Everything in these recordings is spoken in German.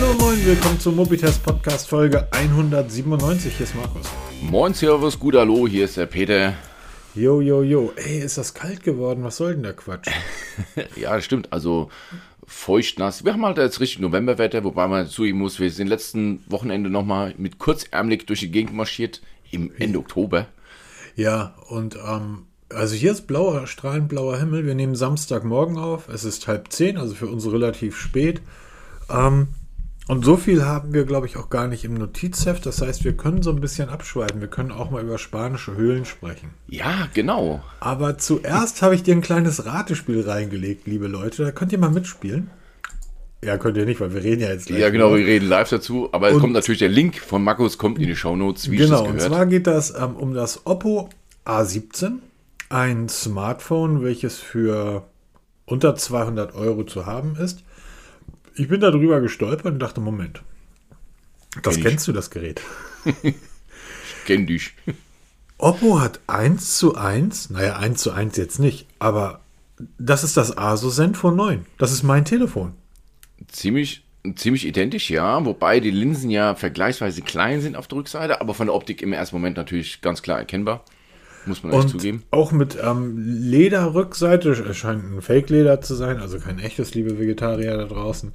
Hallo moin, willkommen zum Mobitest Podcast Folge 197. Hier ist Markus. Moin Servus, gut Hallo, hier ist der Peter. Jo, jo, jo. Ey, ist das kalt geworden? Was soll denn der Quatsch? ja, stimmt. Also feucht nass. Wir haben halt jetzt richtig Novemberwetter, wobei man zugeben muss, wir sind letzten Wochenende nochmal mit kurzärmelig durch die Gegend marschiert, im Ende Oktober. Ja, und ähm, also hier ist blauer, strahlend blauer Himmel. Wir nehmen Samstagmorgen auf. Es ist halb zehn, also für uns relativ spät. Ähm, und so viel haben wir, glaube ich, auch gar nicht im Notizheft. Das heißt, wir können so ein bisschen abschweifen. Wir können auch mal über spanische Höhlen sprechen. Ja, genau. Aber zuerst habe ich dir ein kleines Ratespiel reingelegt, liebe Leute. Da könnt ihr mal mitspielen. Ja, könnt ihr nicht, weil wir reden ja jetzt gleich. Ja, genau, wir reden live dazu. Aber es kommt natürlich der Link von Markus, kommt in die Shownotes, wie genau, und zwar geht das ähm, um das Oppo A17. Ein Smartphone, welches für unter 200 Euro zu haben ist ich bin darüber gestolpert und dachte, Moment, das kenn kennst ich. du, das Gerät. ich kenn dich. Oppo hat 1 zu 1, naja, 1 zu 1 jetzt nicht, aber das ist das Asus Zenfone 9. Das ist mein Telefon. Ziemlich, ziemlich identisch, ja. Wobei die Linsen ja vergleichsweise klein sind auf der Rückseite, aber von der Optik im ersten Moment natürlich ganz klar erkennbar. Muss man echt zugeben. Auch mit ähm, Lederrückseite, es scheint ein Fake-Leder zu sein, also kein echtes, liebe Vegetarier da draußen.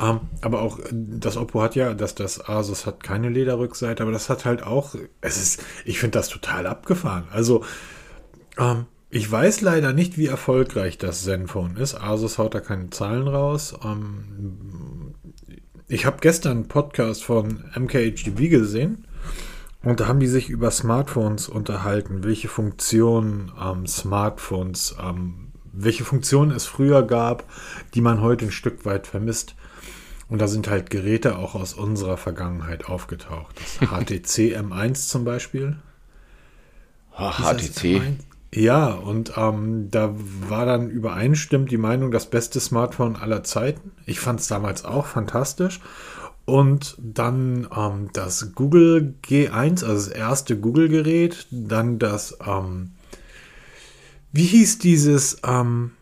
Ähm, aber auch das Oppo hat ja, dass das Asus hat keine Lederrückseite, aber das hat halt auch, es ist, ich finde das total abgefahren. Also, ähm, ich weiß leider nicht, wie erfolgreich das Zenfone ist. Asus haut da keine Zahlen raus. Ähm, ich habe gestern einen Podcast von MKHDB gesehen und da haben die sich über Smartphones unterhalten, welche Funktionen ähm, Smartphones, ähm, welche Funktionen es früher gab, die man heute ein Stück weit vermisst. Und da sind halt Geräte auch aus unserer Vergangenheit aufgetaucht. Das HTC M1 zum Beispiel. HTC? Ja, und ähm, da war dann übereinstimmend die Meinung, das beste Smartphone aller Zeiten. Ich fand es damals auch fantastisch. Und dann ähm, das Google G1, also das erste Google-Gerät. Dann das, ähm, wie hieß dieses ähm,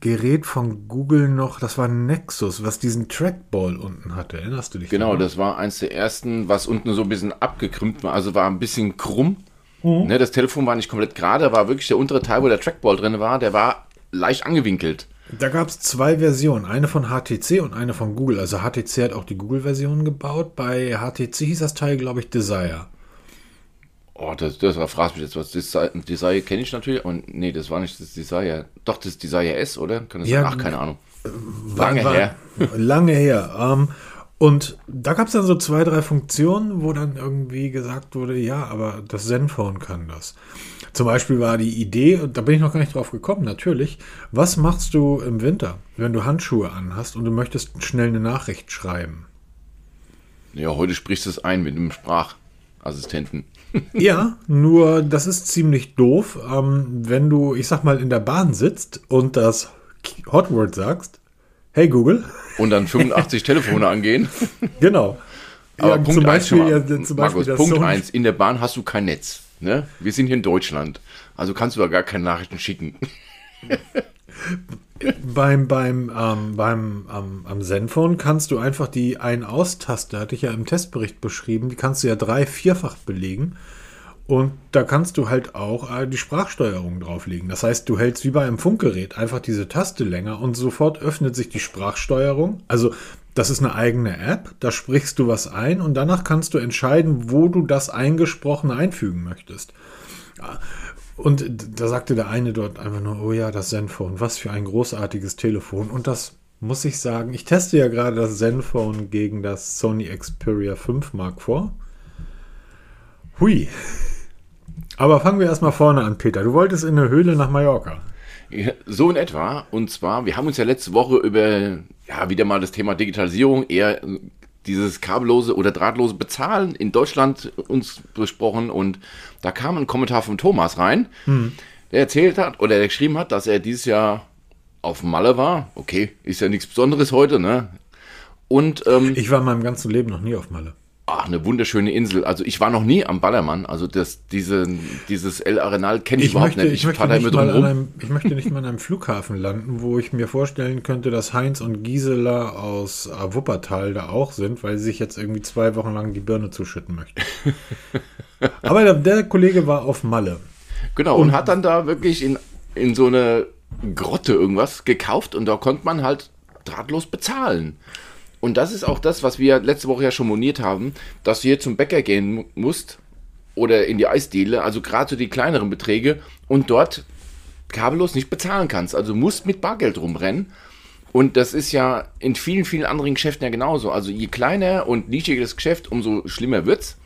Gerät von Google noch? Das war Nexus, was diesen Trackball unten hatte. Erinnerst du dich? Genau, daran? das war eins der ersten, was unten so ein bisschen abgekrümmt war. Also war ein bisschen krumm. Mhm. Ne, das Telefon war nicht komplett gerade, war wirklich der untere Teil, wo der Trackball drin war, der war leicht angewinkelt. Da gab es zwei Versionen, eine von HTC und eine von Google. Also HTC hat auch die Google-Version gebaut. Bei HTC hieß das Teil, glaube ich, Desire. Oh, das, das fragst mich jetzt was. Desire, Desire kenne ich natürlich. Und nee, das war nicht das Desire. Doch, das Desire S, oder? Kann das ja, sein? Ach, keine Ahnung. Lange war, her. Lange her. Ähm, und da gab es dann so zwei, drei Funktionen, wo dann irgendwie gesagt wurde, ja, aber das Zenfone kann das. Zum Beispiel war die Idee, und da bin ich noch gar nicht drauf gekommen, natürlich, was machst du im Winter, wenn du Handschuhe anhast und du möchtest schnell eine Nachricht schreiben? Ja, heute sprichst du es ein mit einem Sprachassistenten. ja, nur das ist ziemlich doof, ähm, wenn du, ich sag mal, in der Bahn sitzt und das Hotword sagst, hey Google. Und dann 85 Telefone angehen. Genau. Aber ja, Punkt zum Beispiel, eins, ja, zum Beispiel Markus, Punkt 1, in der Bahn hast du kein Netz. Ne? Wir sind hier in Deutschland. Also kannst du da gar keine Nachrichten schicken. beim beim, ähm, beim ähm, am Zenfone kannst du einfach die Ein-Aus-Taste, hatte ich ja im Testbericht beschrieben, die kannst du ja drei-, vierfach belegen. Und da kannst du halt auch äh, die Sprachsteuerung drauflegen. Das heißt, du hältst wie bei einem Funkgerät einfach diese Taste länger und sofort öffnet sich die Sprachsteuerung. Also das ist eine eigene App, da sprichst du was ein und danach kannst du entscheiden, wo du das Eingesprochene einfügen möchtest. Und da sagte der eine dort einfach nur, oh ja, das Zenfone, was für ein großartiges Telefon. Und das muss ich sagen, ich teste ja gerade das Zenfone gegen das Sony Xperia 5 Mark vor. Hui. Aber fangen wir erstmal vorne an, Peter. Du wolltest in eine Höhle nach Mallorca. So in etwa. Und zwar, wir haben uns ja letzte Woche über, ja, wieder mal das Thema Digitalisierung, eher dieses kabellose oder drahtlose Bezahlen in Deutschland uns besprochen. Und da kam ein Kommentar von Thomas rein, hm. der erzählt hat oder der geschrieben hat, dass er dieses Jahr auf Malle war. Okay, ist ja nichts Besonderes heute, ne? Und ähm, ich war in meinem ganzen Leben noch nie auf Malle. Ach, eine wunderschöne Insel. Also ich war noch nie am Ballermann. Also das, diese, dieses El Arenal kenne ich, Ich überhaupt möchte, nicht. ich, möchte fahr da nicht immer mal drum an rum. einem, ich möchte nicht mal an einem Flughafen landen, wo ich mir vorstellen könnte, dass Heinz und Gisela aus äh, Wuppertal da auch sind, weil sie sich jetzt irgendwie zwei Wochen lang die Birne zuschütten möchten. Aber der, der Kollege war auf Malle. Genau, und, hat dann da wirklich in, in so eine Grotte irgendwas gekauft und da konnte man halt drahtlos bezahlen. Und das ist auch das, was wir letzte Woche ja schon moniert haben, dass du hier zum Bäcker gehen mu- musst oder in die Eisdiele, also gerade so die kleineren Beträge und dort kabellos nicht bezahlen kannst. Also musst mit Bargeld rumrennen. Und das ist ja in vielen, vielen anderen Geschäften ja genauso. Also je kleiner und nischiger das Geschäft, umso schlimmer wird's.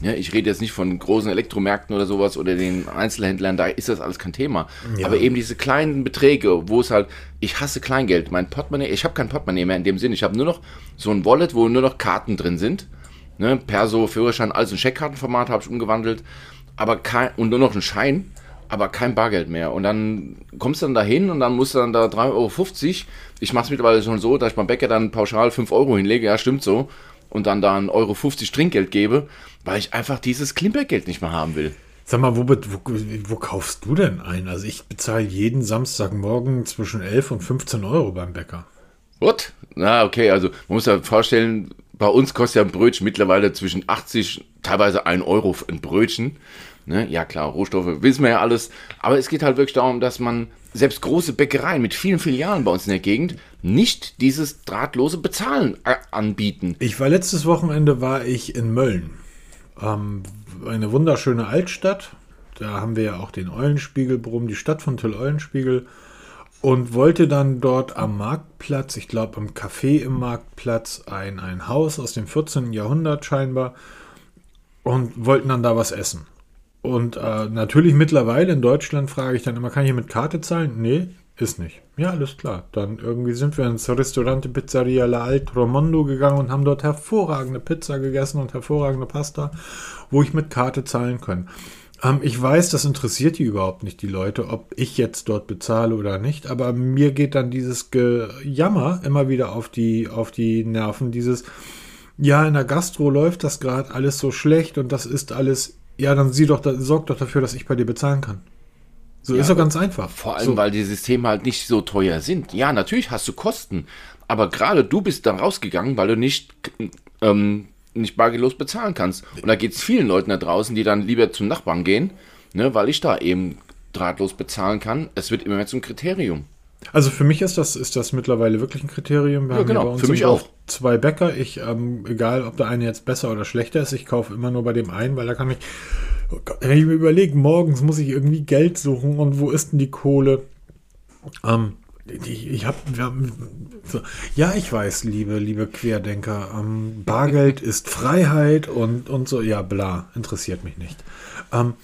Ja, ich rede jetzt nicht von großen Elektromärkten oder sowas oder den Einzelhändlern, da ist das alles kein Thema. Ja. Aber eben diese kleinen Beträge, wo es halt, ich hasse Kleingeld, mein Portemonnaie, ich habe kein Portemonnaie mehr in dem Sinn, ich habe nur noch so ein Wallet, wo nur noch Karten drin sind. Ne, Perso, Führerschein, alles in Scheckkartenformat habe ich umgewandelt, aber kein, und nur noch ein Schein, aber kein Bargeld mehr. Und dann kommst du dann dahin und dann musst du dann da 3,50 Euro. Ich mache es mittlerweile schon so, dass ich beim Bäcker dann pauschal 5 Euro hinlege, ja, stimmt so. Und dann da 1,50 Euro Trinkgeld gebe, weil ich einfach dieses Klimpergeld nicht mehr haben will. Sag mal, wo, wo, wo kaufst du denn ein? Also ich bezahle jeden Samstagmorgen zwischen 11 und 15 Euro beim Bäcker. What? Na, okay, also man muss ja vorstellen, bei uns kostet ja ein Brötchen mittlerweile zwischen 80, teilweise 1 Euro ein Brötchen. Ne? Ja klar, Rohstoffe wissen wir ja alles. Aber es geht halt wirklich darum, dass man selbst große Bäckereien mit vielen Filialen bei uns in der Gegend nicht dieses drahtlose Bezahlen äh, anbieten. Ich war letztes Wochenende war ich in Mölln. Ähm, eine wunderschöne Altstadt. Da haben wir ja auch den Eulenspiegelbrumm, die Stadt von Till Eulenspiegel. Und wollte dann dort am Marktplatz, ich glaube am Café im Marktplatz, ein, ein Haus aus dem 14. Jahrhundert scheinbar. Und wollten dann da was essen. Und äh, natürlich mittlerweile in Deutschland frage ich dann immer, kann ich hier mit Karte zahlen? Nee, ist nicht. Ja, alles klar. Dann irgendwie sind wir ins Restaurante Pizzeria La Altro Mondo gegangen und haben dort hervorragende Pizza gegessen und hervorragende Pasta, wo ich mit Karte zahlen kann. Ähm, ich weiß, das interessiert die überhaupt nicht, die Leute, ob ich jetzt dort bezahle oder nicht, aber mir geht dann dieses Gejammer immer wieder auf die, auf die Nerven, dieses, ja, in der Gastro läuft das gerade alles so schlecht und das ist alles, ja, dann sieh doch, da, sorg doch dafür, dass ich bei dir bezahlen kann. So Ja, ist doch ganz einfach. Vor allem, so. weil die Systeme halt nicht so teuer sind. Ja, natürlich hast du Kosten, aber gerade du bist da rausgegangen, weil du nicht, ähm, nicht bargeldlos bezahlen kannst. Und da geht es vielen Leuten da draußen, die dann lieber zum Nachbarn gehen, ne, weil ich da eben drahtlos bezahlen kann. Es wird immer mehr zum Kriterium. Also für mich ist das, ist das mittlerweile wirklich ein Kriterium. Wir Ja, haben genau, bei uns für mich auch. zwei Bäcker. Ich, ähm, egal ob der eine jetzt besser oder schlechter ist, ich kaufe immer nur bei dem einen, weil da kann ich, oh wenn ich mir überlege, morgens muss ich irgendwie Geld suchen und wo ist denn die Kohle? Ähm, ich, ich habe, so, ja, ich weiß, liebe, liebe Querdenker, ähm, Bargeld ist Freiheit und, und so, ja, bla, interessiert mich nicht. Ähm,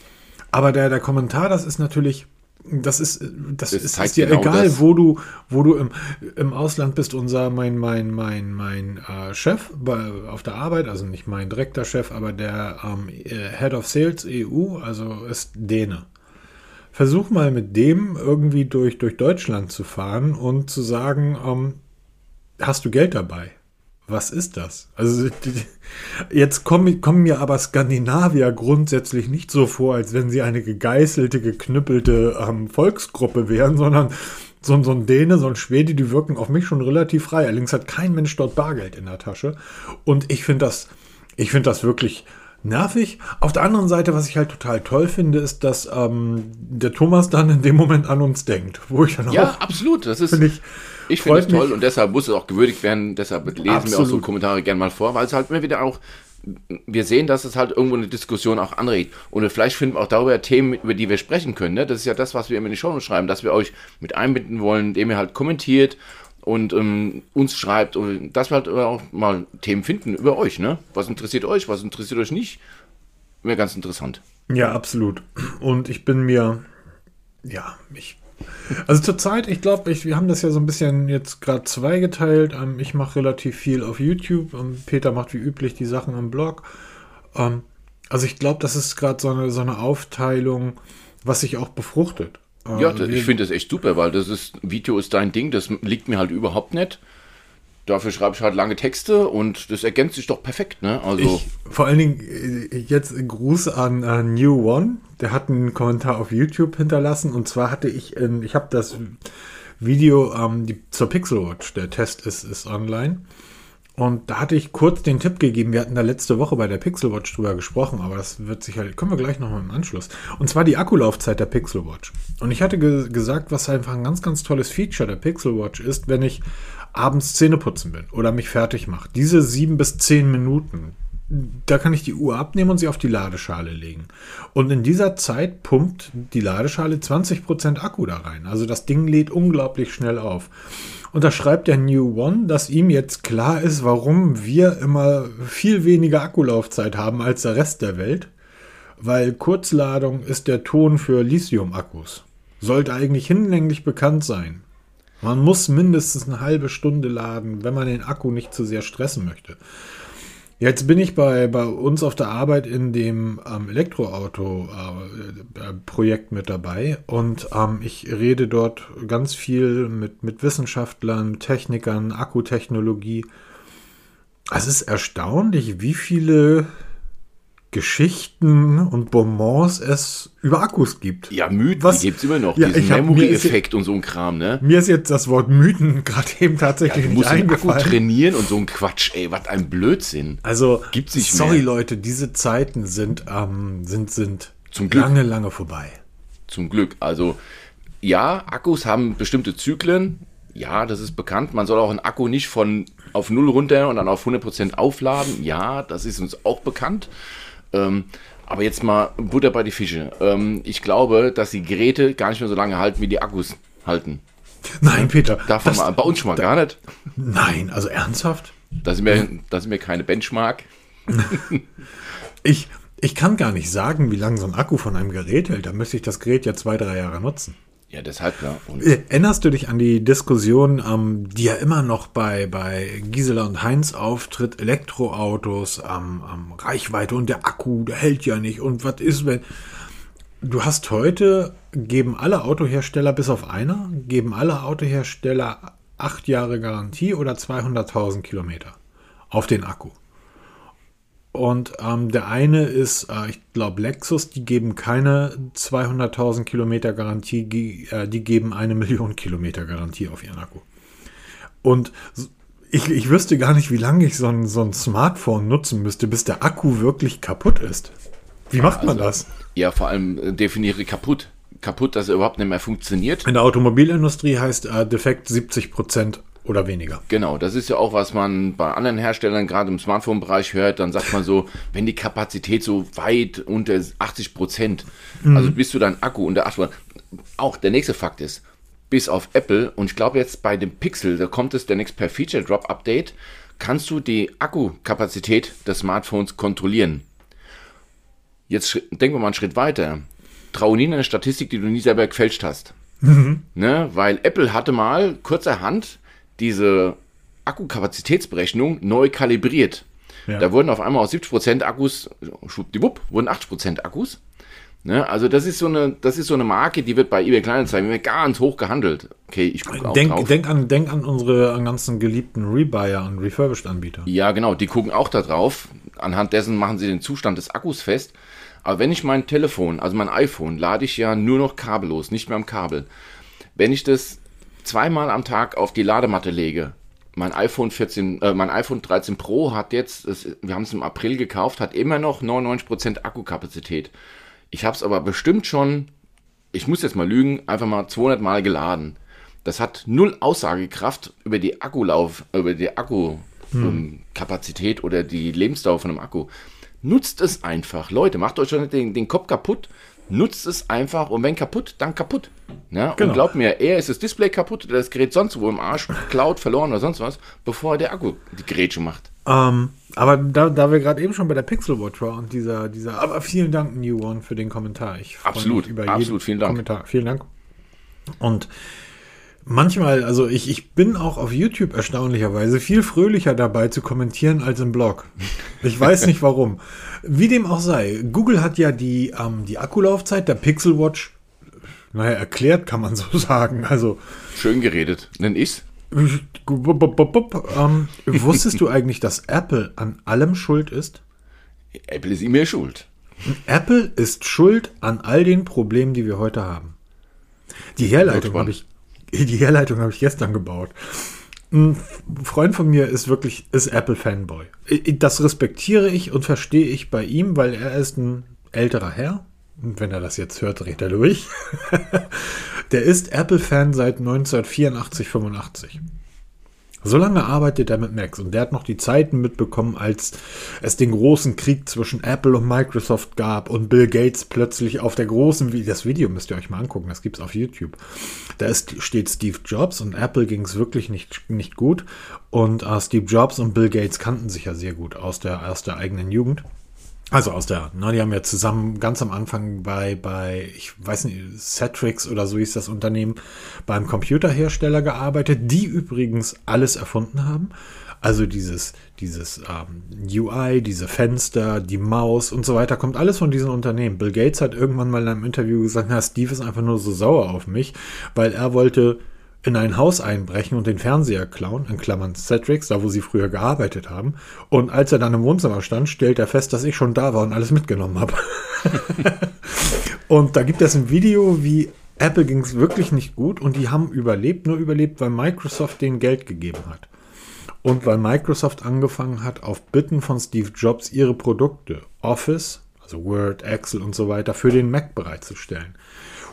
aber der, der Kommentar, das ist natürlich, das ist, das, Das ist, ist dir genau egal, das. wo du, wo du im, im Ausland bist. Unser, mein, mein, mein, mein äh, Chef bei, auf der Arbeit, also nicht mein direkter Chef, aber der ähm, äh, Head of Sales EU, also ist Däne. Versuch mal mit dem irgendwie durch, durch Deutschland zu fahren und zu sagen, ähm, hast du Geld dabei? Was ist das? Also jetzt kommen, kommen mir aber Skandinavier grundsätzlich nicht so vor, als wenn sie eine gegeißelte, geknüppelte ähm, Volksgruppe wären, sondern so, so ein Däne, so ein Schwede, die wirken auf mich schon relativ frei. Allerdings hat kein Mensch dort Bargeld in der Tasche. Und ich finde das, ich finde das wirklich nervig. Auf der anderen Seite, was ich halt total toll finde, ist, dass ähm, der Thomas dann in dem Moment an uns denkt, wo ich dann Ja, auch absolut. Das ist, finde ich, Ich finde es toll und deshalb muss es auch gewürdigt werden. Deshalb lesen wir auch so Absolut. Kommentare gerne mal vor, weil es halt immer wieder auch, wir sehen, dass es halt irgendwo eine Diskussion auch anregt. Und vielleicht finden wir auch darüber Themen, über die wir sprechen können. Ne? Das ist ja das, was wir immer in die Show schreiben, dass wir euch mit einbinden wollen, indem ihr halt kommentiert und ähm, uns schreibt und dass wir halt auch mal Themen finden über euch. Ne? Was interessiert euch, was interessiert euch nicht? Wäre ganz interessant. Ja, absolut. Und ich bin mir, ja, ich. Also zurzeit, ich glaube, ich, wir haben das ja so ein bisschen jetzt gerade zweigeteilt. Ähm, ich mache relativ viel auf YouTube und Peter macht wie üblich die Sachen am Blog. Ähm, also ich glaube, das ist gerade so eine, so eine Aufteilung, was sich auch befruchtet. Äh, Ja, das, wir- ich finde das echt super, weil das ist, Video ist dein Ding, das liegt mir halt überhaupt nicht. Dafür schreibe ich halt lange Texte und das ergänzt sich doch perfekt, ne? Also. Ich, vor allen Dingen äh, jetzt Gruß an uh, New One. Der hat einen Kommentar auf YouTube hinterlassen und zwar hatte ich, in, ich habe das Video ähm, die, zur Pixel Watch. Der Test ist, ist online. Und da hatte ich kurz den Tipp gegeben, wir hatten da letzte Woche bei der Pixel Watch drüber gesprochen, aber das wird sicherlich, können wir gleich nochmal im Anschluss. Und zwar die Akkulaufzeit der Pixel Watch. Und ich hatte ge gesagt, was einfach ein ganz, ganz tolles Feature der Pixel Watch ist, wenn ich abends Zähne putzen bin oder mich fertig mache. Diese sieben bis zehn Minuten, da kann ich die Uhr abnehmen und sie auf die Ladeschale legen. Und in dieser Zeit pumpt die Ladeschale 20% Akku da rein. Also das Ding lädt unglaublich schnell auf. Und da schreibt der New One, dass ihm jetzt klar ist, warum wir immer viel weniger Akkulaufzeit haben als der Rest der Welt. Weil Kurzladung ist der Ton für Lithium-Akkus. Sollte eigentlich hinlänglich bekannt sein. Man muss mindestens eine halbe Stunde laden, wenn man den Akku nicht zu sehr stressen möchte. Jetzt bin ich bei, bei uns auf der Arbeit in dem ähm, Elektroauto-Projekt äh, mit dabei und ähm, ich rede dort ganz viel mit, mit Wissenschaftlern, Technikern, Akkutechnologie. Es ist erstaunlich, wie viele Geschichten und Bonbons es über Akkus gibt. Ja, Mythen Was, gibt es immer noch. Ja, diesen Memory-Effekt und so ein Kram, ne? Mir ist jetzt das Wort Mythen gerade eben tatsächlich ja, du musst nicht Akku trainieren und so ein Quatsch. Ey, was ein Blödsinn. Also, gibt's nicht sorry mehr. Leute, diese Zeiten sind, ähm, sind, sind Zum Glück. lange, lange vorbei. Zum Glück. Also, ja, Akkus haben bestimmte Zyklen. Ja, das ist bekannt. Man soll auch einen Akku nicht von auf Null runter und dann auf 100% aufladen. Ja, das ist uns auch bekannt. Ähm, aber jetzt mal Butter bei die Fische. Ähm, ich glaube, dass die Geräte gar nicht mehr so lange halten, wie die Akkus halten. Nein, Peter. Davon das, mal, bei uns schon mal da, gar nicht. Nein, also ernsthaft? Das ist mir, das ist mir keine Benchmark. ich, ich kann gar nicht sagen, wie lange so ein Akku von einem Gerät hält. Da müsste ich das Gerät ja zwei, drei Jahre nutzen. Ja, deshalb klar. Und äh, Erinnerst du dich an die Diskussion, ähm, die ja immer noch bei, bei Gisela und Heinz auftritt, Elektroautos, ähm, ähm, Reichweite und der Akku, der hält ja nicht und was ist, wenn... Du hast heute, geben alle Autohersteller, bis auf einer, geben alle Autohersteller acht Jahre Garantie oder 200.000 Kilometer auf den Akku. Und ähm, der eine ist, äh, ich glaube, Lexus, die geben keine 200.000 Kilometer Garantie, die, äh, die geben eine Million Kilometer Garantie auf ihren Akku. Und ich, ich wüsste gar nicht, wie lange ich so ein, so ein Smartphone nutzen müsste, bis der Akku wirklich kaputt ist. Wie macht man also, das? Ja, vor allem äh, definiere kaputt. Kaputt, dass er überhaupt nicht mehr funktioniert. In der Automobilindustrie heißt äh, defekt 70 Prozent oder weniger. Genau, das ist ja auch, was man bei anderen Herstellern gerade im Smartphone-Bereich hört. Dann sagt man so, wenn die Kapazität so weit unter 80 Prozent, mhm. also bist du dein Akku unter 80% Auch der nächste Fakt ist, bis auf Apple und ich glaube jetzt bei dem Pixel, da kommt es demnächst per Feature Drop Update, kannst du die Akkukapazität des Smartphones kontrollieren. Jetzt denken wir mal einen Schritt weiter. Trau nie eine Statistik, die du nie selber gefälscht hast. Mhm. Ne? Weil Apple hatte mal kurzerhand diese Akkukapazitätsberechnung neu kalibriert. Ja. Da wurden auf einmal aus 70% Akkus, schwuppdiwupp, wurden 80% Akkus. Ne? Also das ist so eine, das ist so eine Marke, die wird bei eBay Kleinanzeigen ganz hoch gehandelt. Okay, ich gucke auch denk, drauf. Denk an, denk an unsere ganzen geliebten Rebuyer und Refurbished-Anbieter. Ja, genau, die gucken auch da drauf. Anhand dessen machen sie den Zustand des Akkus fest. Aber wenn ich mein Telefon, also mein iPhone, lade ich ja nur noch kabellos, nicht mehr am Kabel. Wenn ich das zweimal am Tag auf die Ladematte lege, mein iPhone 14, äh, mein iPhone 13 Pro hat jetzt, das, wir haben es im April gekauft, hat immer noch 99% Akkukapazität. Ich habe es aber bestimmt schon, ich muss jetzt mal lügen, einfach mal 200 Mal geladen. Das hat null Aussagekraft über die Akkulauf, über die Akkukapazität hm. oder die Lebensdauer von einem Akku. Nutzt es einfach. Leute, macht euch schon den, den Kopf kaputt nutzt es einfach und wenn kaputt, dann kaputt. Ja? Genau. Und glaubt mir, eher ist das Display kaputt oder das Gerät sonst wo im Arsch, klaut, verloren oder sonst was, bevor der Akku die Gerätsche macht. Ähm, aber da, da wir gerade eben schon bei der Pixel Watch waren und dieser, dieser, aber vielen Dank, New One, für den Kommentar. Ich absolut, über absolut, vielen Dank. Kommentar. Vielen Dank. Und manchmal, also ich, ich bin auch auf YouTube erstaunlicherweise viel fröhlicher dabei zu kommentieren als im Blog. Ich weiß nicht warum. Wie dem auch sei, Google hat ja die, ähm, die Akkulaufzeit der Pixel Watch, naja, erklärt kann man so sagen. Also Schön geredet, nenn ich's. Ähm, wusstest du eigentlich, dass Apple an allem schuld ist? Apple ist immer schuld. Apple ist schuld an all den Problemen, die wir heute haben. Die Herleitung habe ich, die Herleitung habe ich gestern gebaut. Ein Freund von mir ist wirklich, ist Apple-Fanboy. Das respektiere ich und verstehe ich bei ihm, weil er ist ein älterer Herr. Wenn er das jetzt hört, dreht er durch. Der ist Apple-Fan seit 1984, 85. So lange arbeitet er mit Macs und der hat noch die Zeiten mitbekommen, als es den großen Krieg zwischen Apple und Microsoft gab und Bill Gates plötzlich auf der großen, das Video müsst ihr euch mal angucken, das gibt es auf YouTube. Da ist, steht Steve Jobs und Apple ging es wirklich nicht, nicht gut und uh, Steve Jobs und Bill Gates kannten sich ja sehr gut aus der, aus der eigenen Jugend. Also aus der, ne, die haben ja zusammen ganz am Anfang bei, bei, ich weiß nicht, Cetrix oder so hieß das Unternehmen, beim Computerhersteller gearbeitet, die übrigens alles erfunden haben. Also dieses, dieses ähm, UI, diese Fenster, die Maus und so weiter, kommt alles von diesen Unternehmen. Bill Gates hat irgendwann mal in einem Interview gesagt, na, Steve ist einfach nur so sauer auf mich, weil er wollte in ein Haus einbrechen und den Fernseher klauen, in Klammern Cetrix, da wo sie früher gearbeitet haben. Und als er dann im Wohnzimmer stand, stellt er fest, dass ich schon da war und alles mitgenommen habe. und da gibt es ein Video, wie Apple ging es wirklich nicht gut und die haben überlebt, nur überlebt, weil Microsoft denen Geld gegeben hat. Und weil Microsoft angefangen hat, auf Bitten von Steve Jobs ihre Produkte, Office, also Word, Excel und so weiter, für den Mac bereitzustellen.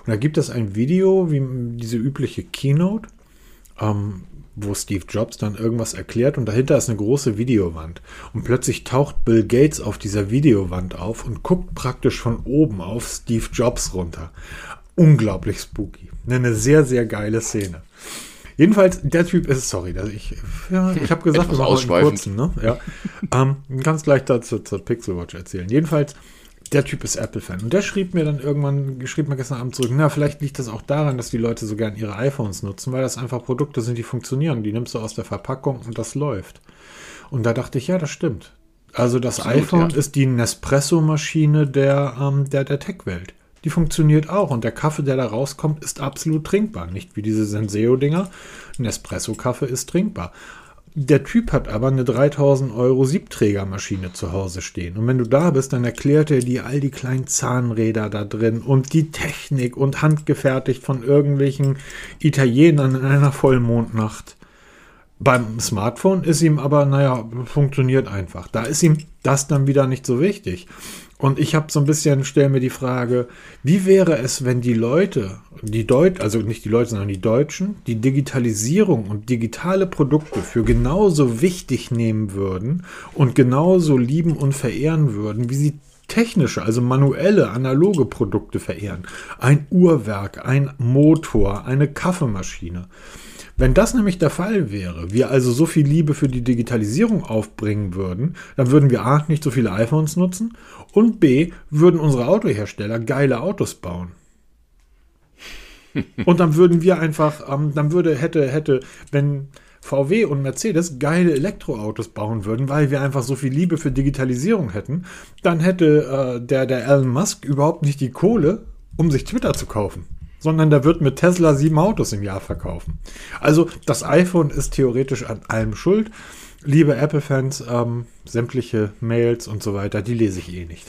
Und da gibt es ein Video, wie diese übliche Keynote, ähm, wo Steve Jobs dann irgendwas erklärt und dahinter ist eine große Videowand. Und plötzlich taucht Bill Gates auf dieser Videowand auf und guckt praktisch von oben auf Steve Jobs runter. Unglaublich spooky. Eine sehr, sehr geile Szene. Jedenfalls, der Typ ist, sorry, ich, ja, ich habe gesagt, wir machen einen kurzen, ne? Ja. ähm, ganz gleich dazu zur Pixel Watch erzählen. Jedenfalls, der Typ ist Apple-Fan. Und der schrieb mir dann irgendwann, schrieb mir gestern Abend zurück, na, vielleicht liegt das auch daran, dass die Leute so gern ihre iPhones nutzen, weil das einfach Produkte sind, die funktionieren. Die nimmst du aus der Verpackung und das läuft. Und da dachte ich, ja, das stimmt. Also das Absolut, iPhone ja. ist die Nespresso-Maschine der, ähm, der, der Tech-Welt. Die funktioniert auch und der Kaffee, der da rauskommt, ist absolut trinkbar. Nicht wie diese Senseo-Dinger. Nespresso-Kaffee ist trinkbar. Der Typ hat aber eine 3000 Euro Siebträgermaschine zu Hause stehen. Und wenn du da bist, dann erklärt er dir all die kleinen Zahnräder da drin und die Technik und handgefertigt von irgendwelchen Italienern in einer Vollmondnacht. Beim Smartphone ist ihm aber, naja, funktioniert einfach. Da ist ihm das dann wieder nicht so wichtig. Und ich habe so ein bisschen, stelle mir die Frage, wie wäre es, wenn die Leute, die Deut also nicht die Leute, sondern die Deutschen, die Digitalisierung und digitale Produkte für genauso wichtig nehmen würden und genauso lieben und verehren würden, wie sie technische, also manuelle, analoge Produkte verehren. Ein Uhrwerk, ein Motor, eine Kaffeemaschine. Wenn das nämlich der Fall wäre, wir also so viel Liebe für die Digitalisierung aufbringen würden, dann würden wir A, nicht so viele iPhones nutzen und B, würden unsere Autohersteller geile Autos bauen. und dann würden wir einfach, ähm, dann würde, hätte, hätte, wenn VW und Mercedes geile Elektroautos bauen würden, weil wir einfach so viel Liebe für Digitalisierung hätten, dann hätte äh, der, der Elon Musk überhaupt nicht die Kohle, um sich Twitter zu kaufen sondern der wird mit Tesla sieben Autos im Jahr verkaufen. Also das iPhone ist theoretisch an allem schuld. Liebe Apple-Fans, ähm, sämtliche Mails und so weiter, die lese ich eh nicht.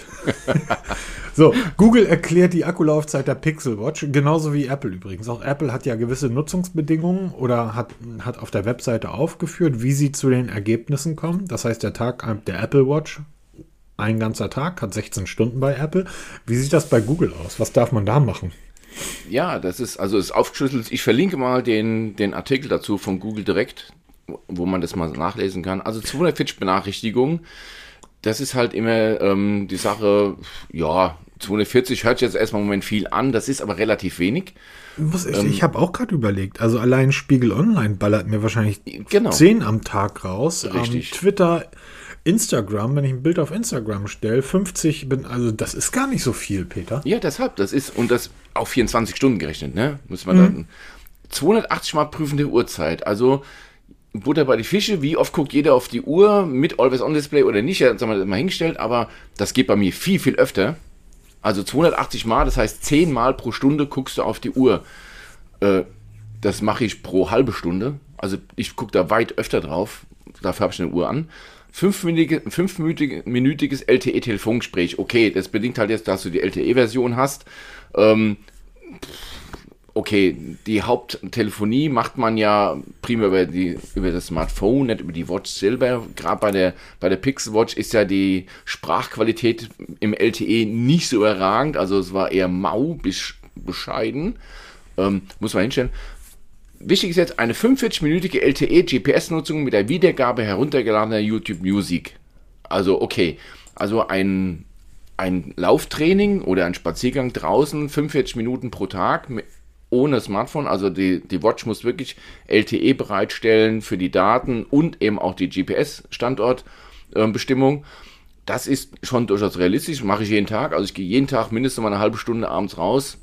so, Google erklärt die Akkulaufzeit der Pixel Watch, genauso wie Apple übrigens. Auch Apple hat ja gewisse Nutzungsbedingungen oder hat, hat auf der Webseite aufgeführt, wie sie zu den Ergebnissen kommen. Das heißt, der Tag der Apple Watch, ein ganzer Tag, hat 16 Stunden bei Apple. Wie sieht das bei Google aus? Was darf man da machen? Ja, das ist, also ist aufgeschlüsselt. Ich verlinke mal den, den Artikel dazu von Google direkt, wo man das mal nachlesen kann. Also 240 Benachrichtigungen. Das ist halt immer ähm, die Sache, ja, 240 hört sich jetzt erstmal im Moment viel an, das ist aber relativ wenig. Ich, ähm, ich habe auch gerade überlegt, also allein Spiegel Online ballert mir wahrscheinlich genau. 10 am Tag raus. Richtig. Ähm, Twitter Instagram, wenn ich ein Bild auf Instagram stelle, 50 bin, also das ist gar nicht so viel, Peter. Ja, deshalb, das ist, und das auf 24 Stunden gerechnet, ne? Muss man mhm. dann. 280 Mal prüfende Uhrzeit, also Butter bei die Fische, wie oft guckt jeder auf die Uhr mit Always On Display oder nicht, das haben wir das mal hingestellt, aber das geht bei mir viel, viel öfter. Also 280 Mal, das heißt 10 Mal pro Stunde guckst du auf die Uhr. Äh, das mache ich pro halbe Stunde. Also ich gucke da weit öfter drauf. Dafür habe ich eine Uhr an. Fünfminütige, fünfminütiges LTE-Telefongespräch. Okay, das bedingt halt jetzt, dass du die LTE-Version hast. Ähm, okay, die Haupttelefonie macht man ja prima über, die, über das Smartphone, nicht über die Watch selber. Gerade bei der, bei der Pixel Watch ist ja die Sprachqualität im LTE nicht so überragend. Also es war eher mau bis bescheiden. Ähm, muss man hinstellen. Wichtig ist jetzt eine 45-minütige LTE-GPS-Nutzung mit der Wiedergabe heruntergeladener YouTube Music. Also okay, also ein, ein Lauftraining oder ein Spaziergang draußen, 45 Minuten pro Tag ohne Smartphone. Also die, die Watch muss wirklich LTE bereitstellen für die Daten und eben auch die GPS-Standortbestimmung. das ist schon durchaus realistisch, mache ich jeden Tag. Also ich gehe jeden Tag mindestens mal eine halbe Stunde abends raus,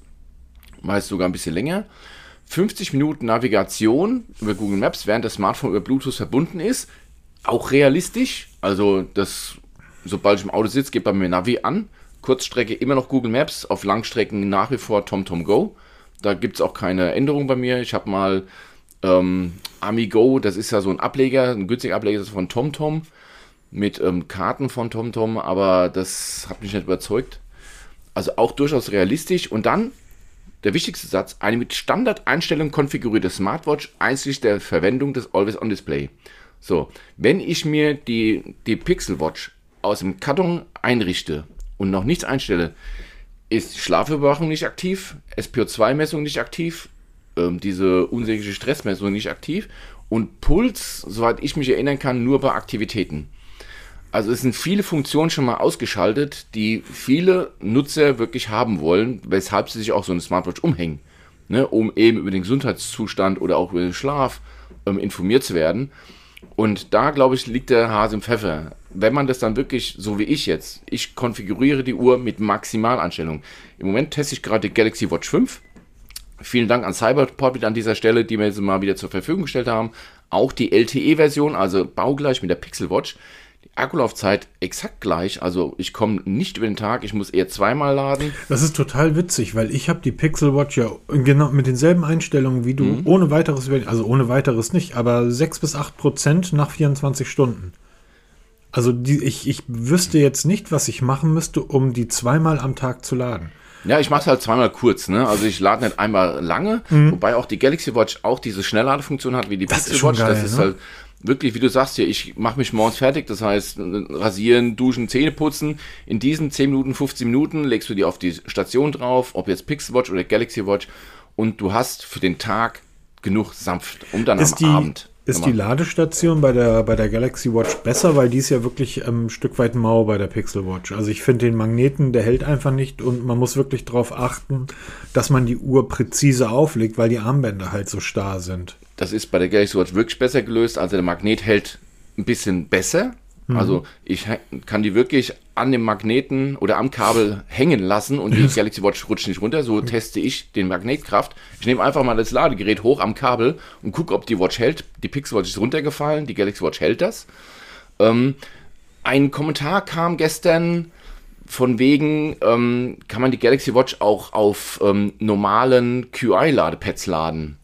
meist sogar ein bisschen länger. 50 Minuten Navigation über Google Maps, während das Smartphone über Bluetooth verbunden ist. Auch realistisch. Also das, sobald ich im Auto sitze, geht bei mir Navi an. Kurzstrecke immer noch Google Maps, auf Langstrecken nach wie vor TomTom Go. Da gibt es auch keine Änderung bei mir. Ich habe mal ähm, Amigo, das ist ja so ein Ableger, ein günstiger Ableger von TomTom mit ähm, Karten von TomTom, aber das hat mich nicht überzeugt. Also auch durchaus realistisch. Und dann der wichtigste Satz, eine mit Standardeinstellung konfigurierte Smartwatch einschließlich der Verwendung des Always-On-Display. So, wenn ich mir die, die Pixel Watch aus dem Karton einrichte und noch nichts einstelle, ist Schlafüberwachung nicht aktiv, SPO2-Messung nicht aktiv, ähm, diese unsägliche Stressmessung nicht aktiv und Puls, soweit ich mich erinnern kann, nur bei Aktivitäten. Also es sind viele Funktionen schon mal ausgeschaltet, die viele Nutzer wirklich haben wollen, weshalb sie sich auch so eine Smartwatch umhängen, ne, um eben über den Gesundheitszustand oder auch über den Schlaf ähm, informiert zu werden. Und da, glaube ich, liegt der Hase im Pfeffer wenn man das dann wirklich, so wie ich jetzt, ich konfiguriere die Uhr mit Maximaleinstellungen. Im Moment teste ich gerade die Galaxy Watch 5. Vielen Dank an Cyberport an dieser Stelle, die mir sie mal wieder zur Verfügung gestellt haben. Auch die LTE-Version, also baugleich mit der Pixel Watch. Akkulaufzeit exakt gleich, also ich komme nicht über den Tag, ich muss eher zweimal laden. Das ist total witzig, weil ich habe die Pixel Watch ja genau mit denselben Einstellungen wie du, mhm. ohne weiteres, also ohne weiteres nicht, aber 6 bis 8 Prozent nach 24 Stunden. Also die, ich, ich wüsste jetzt nicht, was ich machen müsste, um die zweimal am Tag zu laden. Ja, ich mache es halt zweimal kurz, ne? Also ich lade nicht einmal lange, mhm. wobei auch die Galaxy Watch auch diese Schnellladefunktion hat wie die das Pixel Watch. Geil, das ist ne? halt wirklich, wie du sagst hier, ich mache mich morgens fertig, das heißt rasieren, duschen, Zähne putzen. In diesen 10 Minuten, 15 Minuten legst du die auf die Station drauf, ob jetzt Pixel Watch oder Galaxy Watch und du hast für den Tag genug sanft, um dann ist am Abend ist die Ladestation bei der, bei der Galaxy Watch besser, weil die ist ja wirklich ähm, ein Stück weit mau bei der Pixel Watch. Also ich finde den Magneten, der hält einfach nicht und man muss wirklich darauf achten, dass man die Uhr präzise auflegt, weil die Armbänder halt so starr sind. Das ist bei der Galaxy Watch wirklich besser gelöst. Also der Magnet hält ein bisschen besser, Mhm. Also ich kann die wirklich an dem Magneten oder am Kabel hängen lassen und die Galaxy Watch rutscht nicht runter. So teste ich den Magnetkraft. Ich nehme einfach mal das Ladegerät hoch am Kabel und gucke, ob die Watch hält. Die Pixel Watch ist runtergefallen, die Galaxy Watch hält das. Ähm, ein Kommentar kam gestern von wegen, ähm, kann man die Galaxy Watch auch auf ähm, normalen QI-Ladepads laden?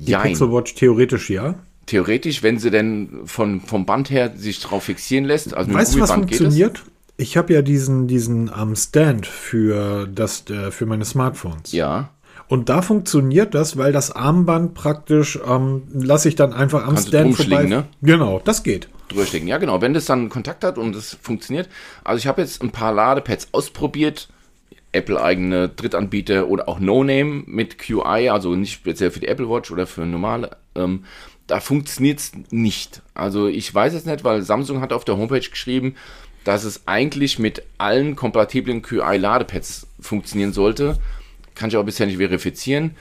Die Jein. Pixel Watch theoretisch ja theoretisch, wenn sie denn von, vom Band her sich drauf fixieren lässt, also weißt du, was funktioniert? Ich habe ja diesen, diesen um, Stand für, das, äh, für meine Smartphones. Ja. Und da funktioniert das, weil das Armband praktisch ähm, lasse ich dann einfach am Kannst Stand vorbei. Ne? Genau, das geht. Drüberschlägen, ja genau. Wenn das dann Kontakt hat und es funktioniert. Also ich habe jetzt ein paar Ladepads ausprobiert. Apple-eigene Drittanbieter oder auch No-Name mit QI, also nicht speziell für die Apple Watch oder für normale. Ähm, da funktioniert es nicht. Also ich weiß es nicht, weil Samsung hat auf der Homepage geschrieben, dass es eigentlich mit allen kompatiblen QI-Ladepads funktionieren sollte. Kann ich auch bisher nicht verifizieren.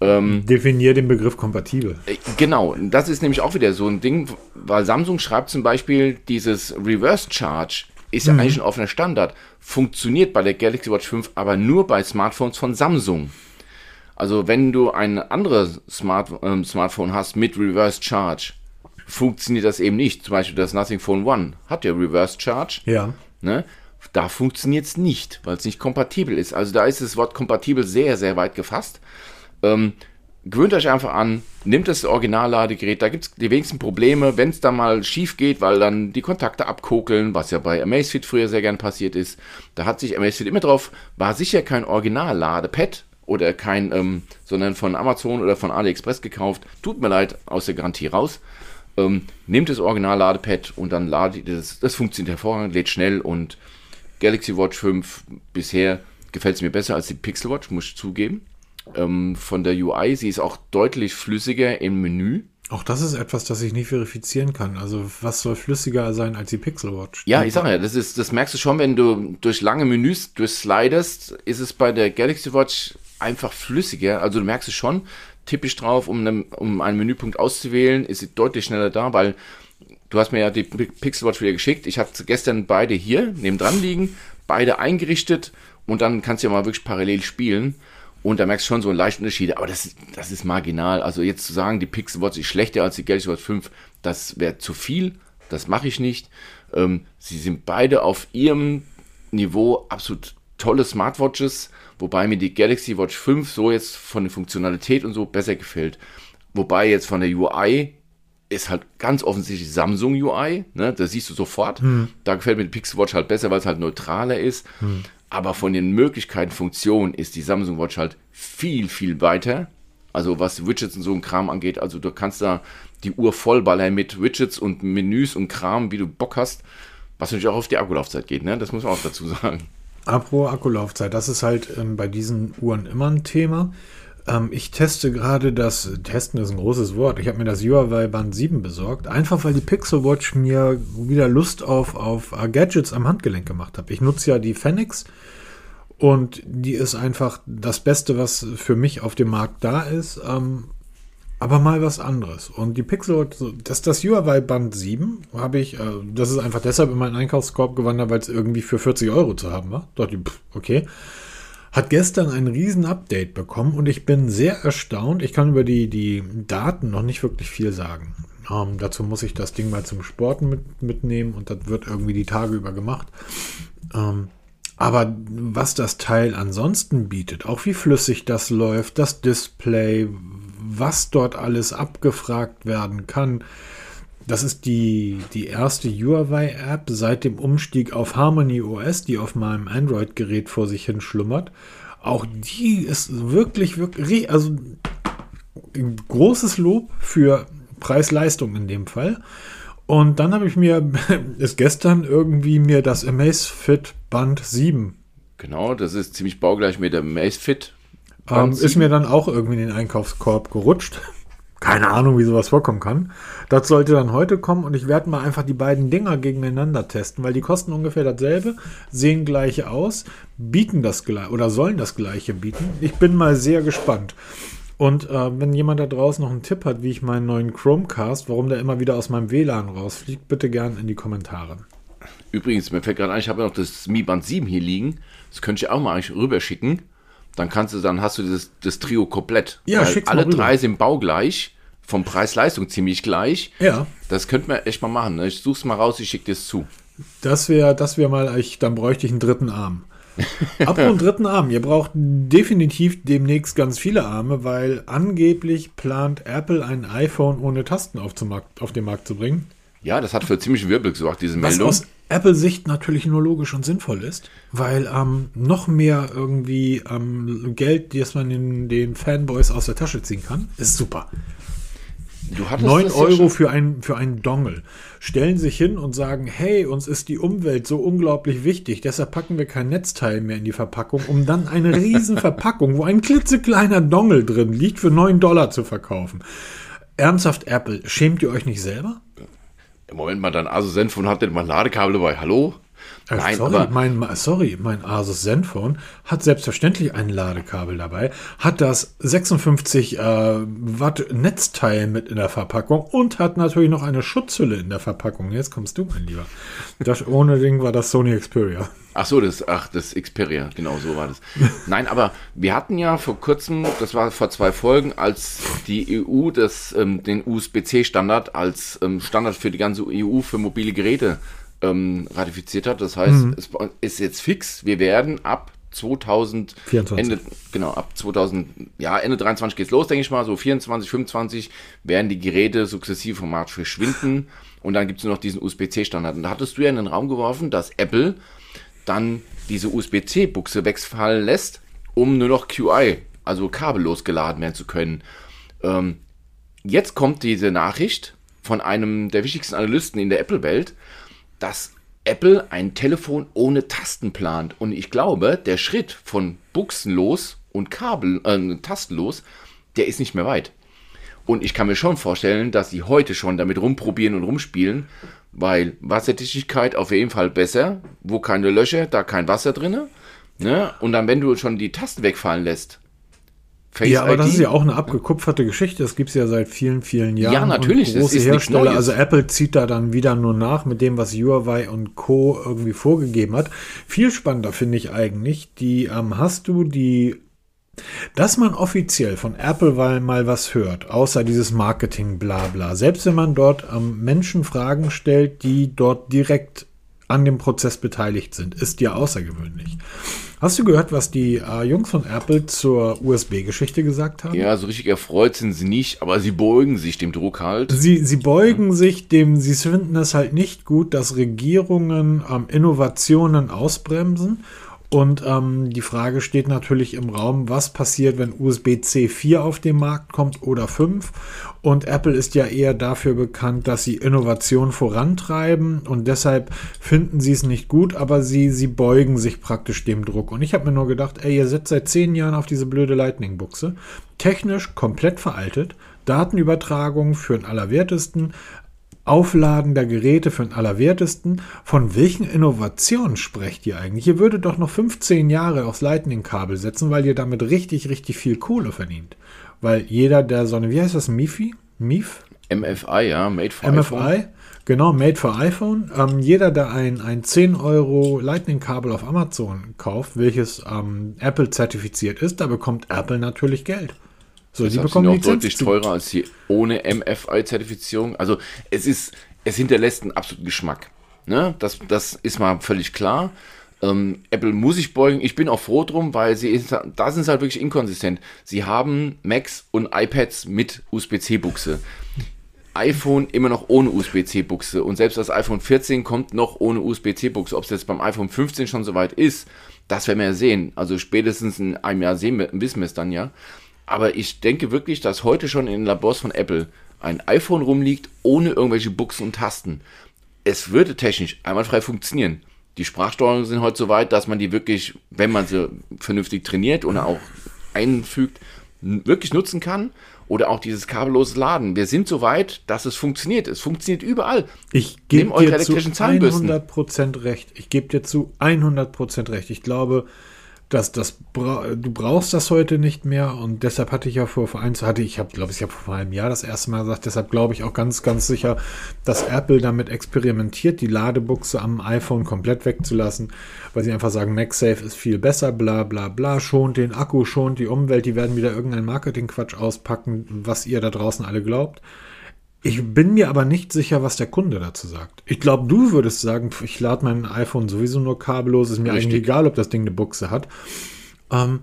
Ähm, Definier den Begriff kompatibel. Äh, genau, das ist nämlich auch wieder so ein Ding, weil Samsung schreibt zum Beispiel, dieses Reverse Charge ist ja mhm. eigentlich ein offener Standard, funktioniert bei der Galaxy Watch 5 aber nur bei Smartphones von Samsung. Also wenn du ein anderes Smart, ähm, Smartphone hast mit Reverse Charge, funktioniert das eben nicht. Zum Beispiel das Nothing Phone One hat ja Reverse Charge. Ja. Ne? Da funktioniert es nicht, weil es nicht kompatibel ist. Also da ist das Wort kompatibel sehr, sehr weit gefasst. Ähm, gewöhnt euch einfach an, nimmt das Originalladegerät, da gibt es die wenigsten Probleme, wenn es da mal schief geht, weil dann die Kontakte abkokeln, was ja bei Amazfit früher sehr gern passiert ist. Da hat sich Amazfit immer drauf, war sicher kein Originalladepad oder kein, ähm, sondern von Amazon oder von AliExpress gekauft. Tut mir leid, aus der Garantie raus. Ähm, nehmt das Originalladepad und dann ladet das. Das funktioniert hervorragend, lädt schnell und Galaxy Watch 5 bisher gefällt es mir besser als die Pixel Watch, muss ich zugeben ähm, von der UI. Sie ist auch deutlich flüssiger im Menü. Auch das ist etwas, das ich nicht verifizieren kann. Also was soll flüssiger sein als die Pixel Watch? Ja, ich sage ja, das, ist, das merkst du schon, wenn du durch lange Menüs durchslidest, ist es bei der Galaxy Watch einfach flüssiger. Also du merkst es schon, typisch drauf, um, ne, um einen Menüpunkt auszuwählen, ist sie deutlich schneller da, weil du hast mir ja die Pixel Watch wieder geschickt. Ich hatte gestern beide hier nebendran liegen, beide eingerichtet und dann kannst du ja mal wirklich parallel spielen. Und da merkst du schon so einen leichten Unterschied, aber das, das ist marginal. Also jetzt zu sagen, die Pixel Watch ist schlechter als die Galaxy Watch 5, das wäre zu viel. Das mache ich nicht. Ähm, sie sind beide auf ihrem Niveau absolut tolle Smartwatches, wobei mir die Galaxy Watch 5 so jetzt von der Funktionalität und so besser gefällt. Wobei jetzt von der UI ist halt ganz offensichtlich Samsung UI, ne? das siehst du sofort. Hm. Da gefällt mir die Pixel Watch halt besser, weil es halt neutraler ist. Hm. Aber von den Möglichkeiten, Funktionen ist die Samsung Watch halt viel, viel weiter. Also was Widgets und so ein Kram angeht. Also du kannst da die Uhr vollballern mit Widgets und Menüs und Kram, wie du Bock hast. Was natürlich auch auf die Akkulaufzeit geht, ne? Das muss man auch dazu sagen. Apropos Akkulaufzeit, das ist halt ähm, bei diesen Uhren immer ein Thema. Ähm, ich teste gerade das, testen ist ein großes Wort, ich habe mir das Huawei Band 7 besorgt, einfach weil die Pixel Watch mir wieder Lust auf, auf uh, Gadgets am Handgelenk gemacht hat. Ich nutze ja die Fenix und die ist einfach das Beste, was für mich auf dem Markt da ist. Ähm, aber mal was anderes. Und die Pixel, das, das Huawei Band 7 habe ich, äh, das ist einfach deshalb in meinen Einkaufskorb gewandert, weil es irgendwie für 40 Euro zu haben war. Dort, okay hat gestern ein riesen Update bekommen und ich bin sehr erstaunt. Ich kann über die, die Daten noch nicht wirklich viel sagen. Ähm, dazu muss ich das Ding mal zum Sporten mit, mitnehmen und das wird irgendwie die Tage über gemacht. Ähm, aber was das Teil ansonsten bietet, auch wie flüssig das läuft, das Display, was dort alles abgefragt werden kann, das ist die, die erste Huawei-App seit dem Umstieg auf Harmony OS, die auf meinem Android-Gerät vor sich hin schlummert. Auch die ist wirklich, wirklich, also großes Lob für Preis-Leistung in dem Fall. Und dann habe ich mir, ist gestern irgendwie mir das Amazfit Band 7. Genau, das ist ziemlich baugleich mit dem Amazfit. Ähm, ist mir dann auch irgendwie in den Einkaufskorb gerutscht. Keine Ahnung, wie sowas vorkommen kann. Das sollte dann heute kommen und ich werde mal einfach die beiden Dinger gegeneinander testen, weil die kosten ungefähr dasselbe, sehen gleich aus, bieten das gleiche oder sollen das gleiche bieten. Ich bin mal sehr gespannt. Und äh, wenn jemand da draußen noch einen Tipp hat, wie ich meinen neuen Chromecast, warum der immer wieder aus meinem WLAN rausfliegt, bitte gern in die Kommentare. Übrigens, mir fällt gerade ein, ich habe ja noch das Mi Band 7 hier liegen. Das könnte ich auch mal rüberschicken dann kannst du, dann hast du das, das Trio komplett. Ja, Weil alle drei sind baugleich, vom Preis-Leistung ziemlich gleich. Ja. Das könnte man echt mal machen. Ne? Ich such's mal raus, ich schicke dir es zu. Das wäre, das wäre mal, ich, dann bräuchte ich einen dritten Arm. Ab einen dritten Arm. Ihr braucht definitiv demnächst ganz viele Arme, weil angeblich plant Apple ein iPhone ohne Tasten auf, Markt, auf den Markt zu bringen. Ja, das hat für ziemlich Wirbel gesorgt, diese Was Meldung. aus Apple-Sicht natürlich nur logisch und sinnvoll ist, weil ähm, noch mehr irgendwie ähm, Geld, das man in den Fanboys aus der Tasche ziehen kann, ist super. Du 9 Euro ja für, ein, für einen Dongle. Stellen sich hin und sagen, hey, uns ist die Umwelt so unglaublich wichtig, deshalb packen wir kein Netzteil mehr in die Verpackung, um dann eine riesen Verpackung, wo ein klitzekleiner Dongle drin liegt, für 9 Dollar zu verkaufen. Ernsthaft, Apple, schämt ihr euch nicht selber? Im Moment mal, dein Asus Zenfone hat denn mal Ladekabel dabei. Hallo? Äh, Nein, sorry, mein, sorry, mein Asus Zenfone hat selbstverständlich ein Ladekabel dabei, hat das 56 äh, Watt Netzteil mit in der Verpackung und hat natürlich noch eine Schutzhülle in der Verpackung. Jetzt kommst du, mein Lieber. Das ohne Ding war das Sony Xperia. Ach so, das, ach, das Xperia, genau so war das. Nein, aber wir hatten ja vor kurzem, das war vor zwei Folgen, als die EU das, ähm, den USB-C-Standard als ähm, Standard für die ganze EU für mobile Geräte ähm, ratifiziert hat. Das heißt, mhm. es ist jetzt fix. Wir werden ab 2024. Ende, genau, ab 2000, ja, Ende 23 geht's los, denke ich mal. So 24, 25 werden die Geräte sukzessive vom Markt verschwinden. Und dann gibt es nur noch diesen USB-C-Standard. Und da hattest du ja in den Raum geworfen, dass Apple dann diese USB-C-Buchse wegfallen lässt, um nur noch QI, also kabellos geladen werden zu können. Ähm, jetzt kommt diese Nachricht von einem der wichtigsten Analysten in der Apple-Welt, dass Apple ein Telefon ohne Tasten plant. Und ich glaube, der Schritt von buchsenlos und Kabel, äh, tastenlos, der ist nicht mehr weit. Und ich kann mir schon vorstellen, dass sie heute schon damit rumprobieren und rumspielen, weil Wasserdichtigkeit auf jeden Fall besser. Wo keine Löcher, da kein Wasser drin. Ne? Und dann, wenn du schon die Tasten wegfallen lässt, Face ja, aber ID. das ist ja auch eine abgekupferte Geschichte. Das gibt es ja seit vielen, vielen Jahren. Ja, natürlich. Und große Hersteller, also Apple zieht da dann wieder nur nach mit dem, was Huawei und Co. irgendwie vorgegeben hat. Viel spannender finde ich eigentlich, die ähm, hast du die dass man offiziell von Apple mal was hört, außer dieses Marketing-Blabla, selbst wenn man dort ähm, Menschen Fragen stellt, die dort direkt an dem Prozess beteiligt sind, ist ja außergewöhnlich. Hast du gehört, was die äh, Jungs von Apple zur USB-Geschichte gesagt haben? Ja, so richtig erfreut sind sie nicht, aber sie beugen sich dem Druck halt. Sie, sie beugen ja. sich dem, sie finden es halt nicht gut, dass Regierungen ähm, Innovationen ausbremsen und ähm, die Frage steht natürlich im Raum, was passiert, wenn USB-C 4 auf den Markt kommt oder 5. Und Apple ist ja eher dafür bekannt, dass sie Innovation vorantreiben und deshalb finden sie es nicht gut, aber sie, sie beugen sich praktisch dem Druck. Und ich habe mir nur gedacht, ey, ihr setzt seit 10 Jahren auf diese blöde Lightning-Buchse. Technisch komplett veraltet. Datenübertragung für den Allerwertesten, Aufladen der Geräte für den Allerwertesten. Von welchen Innovationen sprecht ihr eigentlich? Ihr würdet doch noch 15 Jahre aufs Lightning-Kabel setzen, weil ihr damit richtig, richtig viel Kohle verdient. Weil jeder, der so eine, wie heißt das, MIFI? MIF? MFI, ja, Made for MFI, iPhone. Genau, Made for iPhone. Ähm, jeder, der ein, ein 10 Euro Lightning-Kabel auf Amazon kauft, welches ähm, Apple zertifiziert ist, da bekommt Apple natürlich Geld. So, die bekommen sind auch deutlich teurer als die ohne MFI-Zertifizierung. Also es ist, es hinterlässt einen absoluten Geschmack. Ne? Das, das ist mal völlig klar. Ähm, Apple muss sich beugen. Ich bin auch froh drum, weil sie ist, da sind sie halt wirklich inkonsistent. Sie haben Macs und iPads mit USB-C-Buchse. iPhone immer noch ohne USB-C-Buchse und selbst das iPhone 14 kommt noch ohne USB-C-Buchse. Ob es jetzt beim iPhone 15 schon soweit ist, das werden wir ja sehen. Also spätestens in einem Jahr sehen wir, wissen wir es dann ja. Aber ich denke wirklich, dass heute schon in den Labors von Apple ein iPhone rumliegt, ohne irgendwelche Buchsen und Tasten. Es würde technisch einwandfrei funktionieren. Die Sprachsteuerungen sind heute so weit, dass man die wirklich, wenn man sie vernünftig trainiert und auch einfügt, wirklich nutzen kann. Oder auch dieses kabellose Laden. Wir sind so weit, dass es funktioniert. Es funktioniert überall. Ich gebe dir zu 100% recht. Ich gebe dir zu 100% recht. Ich glaube, das, das, du brauchst das heute nicht mehr und deshalb hatte ich ja vor, vor eins, hatte ich, habe, glaube ich, habe vor einem Jahr das erste Mal gesagt, deshalb glaube ich auch ganz, ganz sicher, dass Apple damit experimentiert, die Ladebuchse am iPhone komplett wegzulassen, weil sie einfach sagen, MagSafe ist viel besser, bla bla bla, schont den Akku, schont die Umwelt, die werden wieder irgendeinen Marketingquatsch auspacken, was ihr da draußen alle glaubt. Ich bin mir aber nicht sicher, was der Kunde dazu sagt. Ich glaube, du würdest sagen, ich lade mein iPhone sowieso nur kabellos, ist mir Richtig. eigentlich egal, ob das Ding eine Buchse hat. Ähm,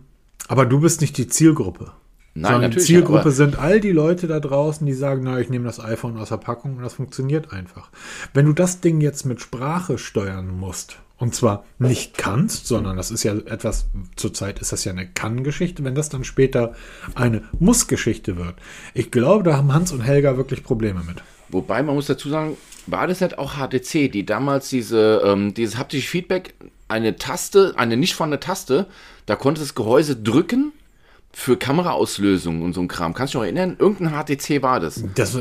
aber du bist nicht die Zielgruppe. Nein, Sondern Zielgruppe sind all die Leute da draußen, die sagen, na, ich nehme das iPhone aus der Packung und das funktioniert einfach. Wenn du das Ding jetzt mit Sprache steuern musst, und zwar nicht kannst, sondern das ist ja etwas, zurzeit ist das ja eine Kann-Geschichte, wenn das dann später eine Muss-Geschichte wird. Ich glaube, da haben Hans und Helga wirklich Probleme mit. Wobei man muss dazu sagen, war das nicht auch HTC, die damals diese, ähm, dieses haptische Feedback, eine Taste, eine nicht vorhandene Taste, da konnte das Gehäuse drücken für Kameraauslösungen und so ein Kram. Kannst du dich noch erinnern? Irgendein HTC war das. Das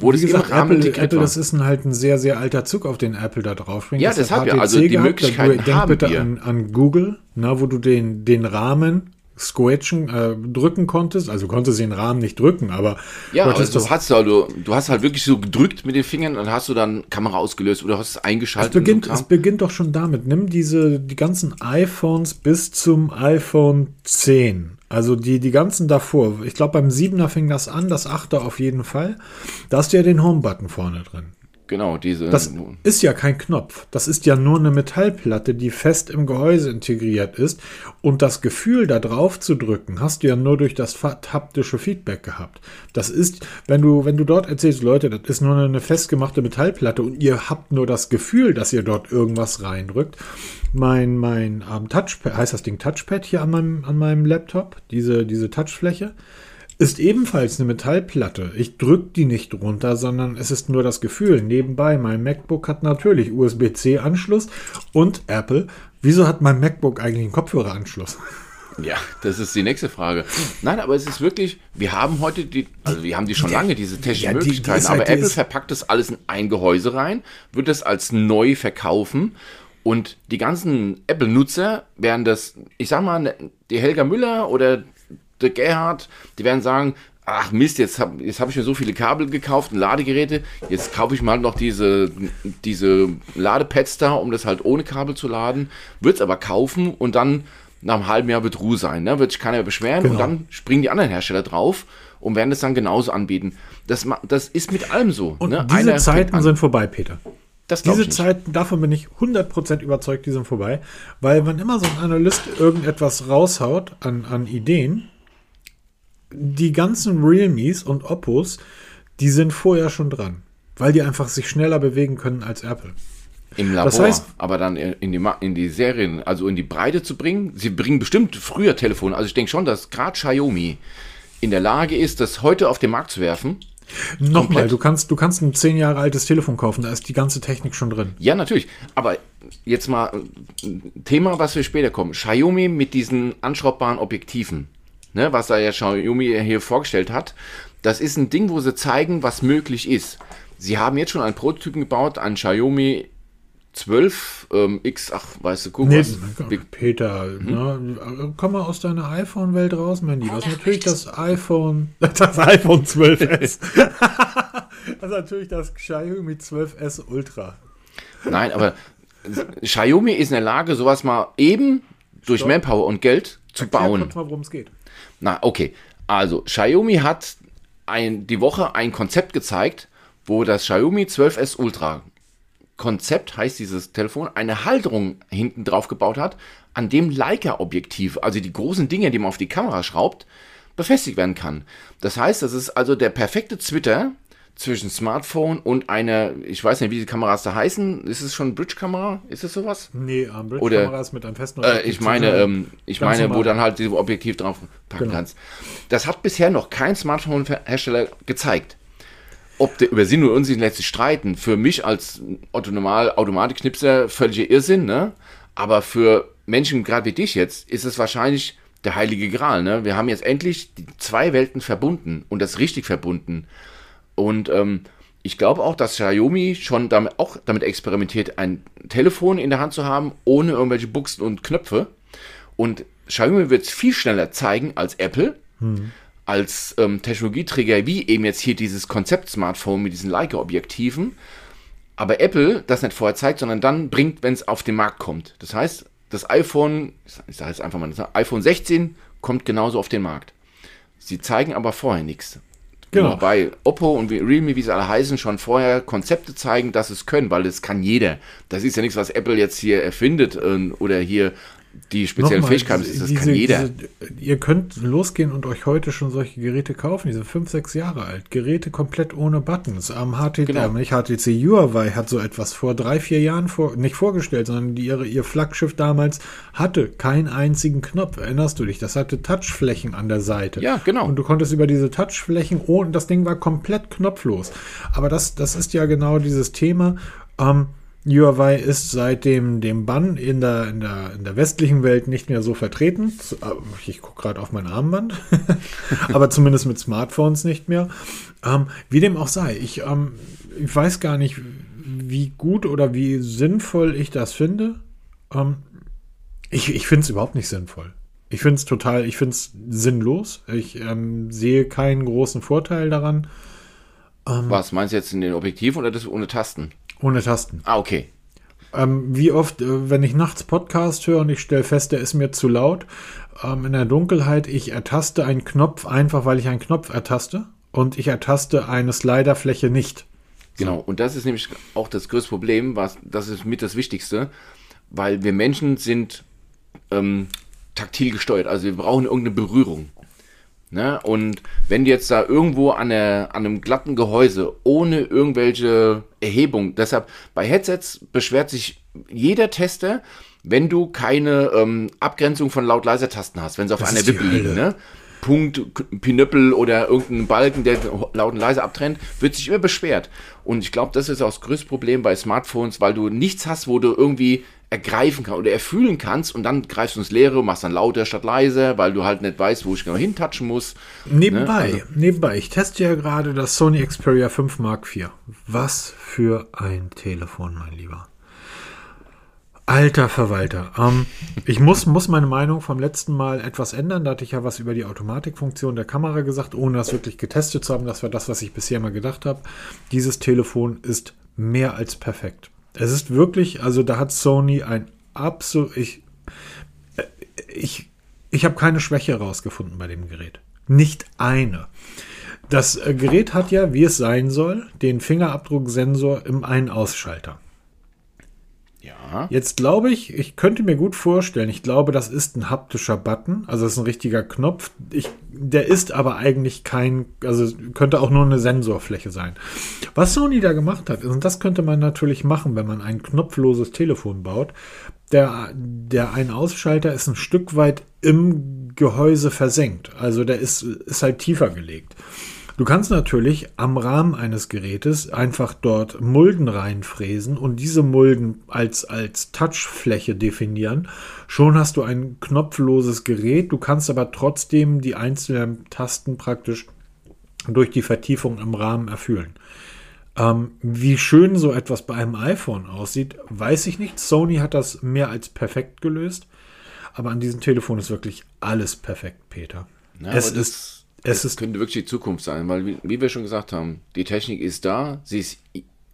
wo das gesagt, Apple, Apple das ist ein, halt ein sehr, sehr alter Zug, auf den Apple da drauf bringt. Ja, das deshalb ja. Also die gehabt. Möglichkeiten Denk haben bitte wir. An, an Google, na, wo du den, den Rahmen Squetchen äh, drücken konntest. Also konntest du den Rahmen nicht drücken, aber. Ja, also du hast, also, du hast halt wirklich so gedrückt mit den Fingern und hast du dann Kamera ausgelöst oder hast es eingeschaltet. Es beginnt, so es beginnt doch schon damit. Nimm diese, die ganzen iPhones bis zum iPhone 10. Also die, die ganzen davor. Ich glaube, beim 7er fing das an, das 8er auf jeden Fall. Da hast du ja den Home-Button vorne drin. Genau, diese. Das ist ja kein Knopf. Das ist ja nur eine Metallplatte, die fest im Gehäuse integriert ist. Und das Gefühl, da drauf zu drücken, hast du ja nur durch das haptische Feedback gehabt. Das ist, wenn du, wenn du dort erzählst, Leute, das ist nur eine festgemachte Metallplatte und ihr habt nur das Gefühl, dass ihr dort irgendwas reindrückt. Mein, mein ähm, Touchpad, heißt das Ding Touchpad hier an meinem, an meinem Laptop, diese, diese Touchfläche ist ebenfalls eine Metallplatte. Ich drücke die nicht runter, sondern es ist nur das Gefühl. Nebenbei, mein MacBook hat natürlich USB-C-Anschluss und Apple. Wieso hat mein MacBook eigentlich einen Kopfhöreranschluss? Ja, das ist die nächste Frage. Nein, aber es ist wirklich, wir haben heute die, also wir haben die schon lange, diese technischen ja, die, Möglichkeiten, die halt, aber Apple verpackt das alles in ein Gehäuse rein, wird es als neu verkaufen und die ganzen Apple-Nutzer werden das, ich sag mal, die Helga Müller oder der Gerhard, die werden sagen, ach Mist, jetzt habe jetzt hab ich mir so viele Kabel gekauft und Ladegeräte, jetzt kaufe ich mal noch diese, diese Ladepads da, um das halt ohne Kabel zu laden, wird es aber kaufen und dann nach einem halben Jahr wird Ruhe sein, ne? wird sich keiner beschweren genau. und dann springen die anderen Hersteller drauf und werden das dann genauso anbieten. Das, das ist mit allem so. Und ne? diese Einer Zeiten sind vorbei, Peter. Diese Zeiten, davon bin ich 100% überzeugt, die sind vorbei, weil wenn immer so ein Analyst irgendetwas raushaut an, an Ideen, die ganzen Realmes und Oppos, die sind vorher schon dran, weil die einfach sich schneller bewegen können als Apple. Im Labor, das heißt, aber dann in die, in die Serien, also in die Breite zu bringen. Sie bringen bestimmt früher Telefone. Also ich denke schon, dass gerade Xiaomi in der Lage ist, das heute auf den Markt zu werfen. Nochmal, du kannst, du kannst ein zehn Jahre altes Telefon kaufen, da ist die ganze Technik schon drin. Ja, natürlich. Aber jetzt mal ein Thema, was wir später kommen. Xiaomi mit diesen anschraubbaren Objektiven ne, was da ja Xiaomi hier vorgestellt hat, das ist ein Ding, wo sie zeigen, was möglich ist. Sie haben jetzt schon einen Prototypen gebaut, ein Xiaomi 12 ähm, X, ach, weißt du, guck nee, was. Peter, hm? ne, komm mal aus deiner iPhone-Welt raus. Das ist natürlich das iPhone, das iPhone 12S. das ist natürlich das Xiaomi 12S Ultra. Nein, aber Xiaomi ist in der Lage, sowas mal eben durch. Manpower und Geld zu Erklär bauen. Kurz mal, worum es geht. Na, okay. Also, Xiaomi hat ein, die Woche ein Konzept gezeigt, wo das Xiaomi 12S Ultra Konzept, heißt dieses Telefon, eine Halterung hinten drauf gebaut hat, an dem Leica-Objektiv, also die großen Dinge, die man auf die Kamera schraubt, befestigt werden kann. Das heißt, das ist also der perfekte Zwitter zwischen Smartphone und einer, ich weiß nicht, wie die Kameras da heißen. Ist es schon Bridge-Kamera? Ist es sowas? Nee, um, Bridge-Kamera ist mit einem festen äh, Ich meine, ähm, ich meine, normal. wo dann halt dieses Objektiv drauf packen genau. kannst. Das hat bisher noch kein Smartphone-Hersteller gezeigt. Ob der über Sinn und Unsinn lässt sich streiten. Für mich als Autonomal Automatiknipser völliger Irrsinn, ne? Aber für Menschen gerade wie dich jetzt ist es wahrscheinlich der heilige Gral, ne? Wir haben jetzt endlich die zwei Welten verbunden und das richtig verbunden. Und ähm, ich glaube auch, dass Xiaomi schon damit, auch damit experimentiert, ein Telefon in der Hand zu haben, ohne irgendwelche Buchsen und Knöpfe. Und Xiaomi wird es viel schneller zeigen als Apple, hm. als ähm, Technologieträger, wie eben jetzt hier dieses Konzept-Smartphone mit diesen Leica-Objektiven. Aber Apple das nicht vorher zeigt, sondern dann bringt, wenn es auf den Markt kommt. Das heißt, das iPhone, ich sage jetzt einfach mal, das iPhone 16 kommt genauso auf den Markt. Sie zeigen aber vorher nichts. Genau. Wobei Oppo und Realme, wie sie alle heißen, schon vorher Konzepte zeigen, dass es können, weil es kann jeder. Das ist ja nichts, was Apple jetzt hier erfindet äh, oder hier die speziellen Nochmal, Fähigkeiten, das, diese, kann jeder. Diese, ihr könnt losgehen und euch heute schon solche Geräte kaufen, die sind 5, 6 Jahre alt. Geräte komplett ohne Buttons. Am HTC, genau. nicht HTC Huawei hat so etwas vor drei, vier Jahren vor, nicht vorgestellt, sondern die, ihre, ihr Flaggschiff damals hatte keinen einzigen Knopf. Erinnerst du dich? Das hatte Touchflächen an der Seite. Ja, genau. Und du konntest über diese Touchflächen, oh, und das Ding war komplett knopflos. Aber das, das ist ja genau dieses Thema. Ähm, Huawei ist seit dem, Bann in der, in, der, in der westlichen Welt nicht mehr so vertreten. Äh, ich gucke gerade auf mein Armband, aber zumindest mit Smartphones nicht mehr. Ähm, wie dem auch sei, ich, ähm, ich weiß gar nicht, wie gut oder wie sinnvoll ich das finde. Ähm, ich ich finde es überhaupt nicht sinnvoll. Ich finde es total, ich finde es sinnlos. Ich ähm, sehe keinen großen Vorteil daran. Ähm, Was meinst du jetzt in den Objektiven oder das ohne Tasten? Ohne Tasten. Ah, okay. Ähm, wie oft, äh, wenn ich nachts Podcast höre und ich stelle fest, der ist mir zu laut, ähm, in der Dunkelheit, ich ertaste einen Knopf einfach, weil ich einen Knopf ertaste und ich ertaste eine Sliderfläche nicht. Genau, und das ist nämlich auch das größte Problem, was, das ist mit das Wichtigste, weil wir Menschen sind ähm, taktil gesteuert, also wir brauchen irgendeine Berührung. Ne? Und wenn du jetzt da irgendwo an, der, an einem glatten Gehäuse ohne irgendwelche Erhebung, deshalb bei Headsets beschwert sich jeder Tester, wenn du keine ähm, Abgrenzung von laut-leiser-Tasten hast, wenn sie auf Das einer Wippe liegen, ne? Punkt, Pinöppel oder irgendein Balken, der laut und leise abtrennt, wird sich immer beschwert. Und ich glaube, das ist auch das größte Problem bei Smartphones, weil du nichts hast, wo du irgendwie ergreifen kannst oder erfühlen kannst und dann greifst du ins Leere, machst dann lauter statt leiser, weil du halt nicht weißt, wo ich genau hintatschen muss. Nebenbei, Ne? nebenbei, ich teste ja gerade das Sony Xperia 5 Mark IV. Was für ein Telefon, mein Lieber. Alter Verwalter. Ähm, ich muss, muss meine Meinung vom letzten Mal etwas ändern. Da hatte ich ja was über die Automatikfunktion der Kamera gesagt, ohne das wirklich getestet zu haben. Das war das, was ich bisher mal gedacht habe. Dieses Telefon ist mehr als perfekt. Es ist wirklich, also da hat Sony ein absolut, ich, äh, ich, ich habe keine Schwäche herausgefunden bei dem Gerät. Nicht eine. Das äh, Gerät hat ja, wie es sein soll, den Fingerabdrucksensor im Ein-Ausschalter. Ja. Jetzt glaube ich, ich könnte mir gut vorstellen, ich glaube, das ist ein haptischer Button, also das ist ein richtiger Knopf. Ich, der ist aber eigentlich kein, also könnte auch nur eine Sensorfläche sein. Was Sony da gemacht hat, und das könnte man natürlich machen, wenn man ein knopfloses Telefon baut, der, der Ein-Ausschalter ist ein Stück weit im Gehäuse versenkt. Also der ist, ist halt tiefer gelegt. Du kannst natürlich am Rahmen eines Gerätes einfach dort Mulden reinfräsen und diese Mulden als, als Touchfläche definieren. Schon hast du ein knopfloses Gerät. Du kannst aber trotzdem die einzelnen Tasten praktisch durch die Vertiefung im Rahmen erfüllen. Ähm, wie schön so etwas bei einem iPhone aussieht, weiß ich nicht. Sony hat das mehr als perfekt gelöst. Aber an diesem Telefon ist wirklich alles perfekt, Peter. Ja, es ist, es das ist könnte wirklich die Zukunft sein, weil, wie, wie wir schon gesagt haben, die Technik ist da, sie ist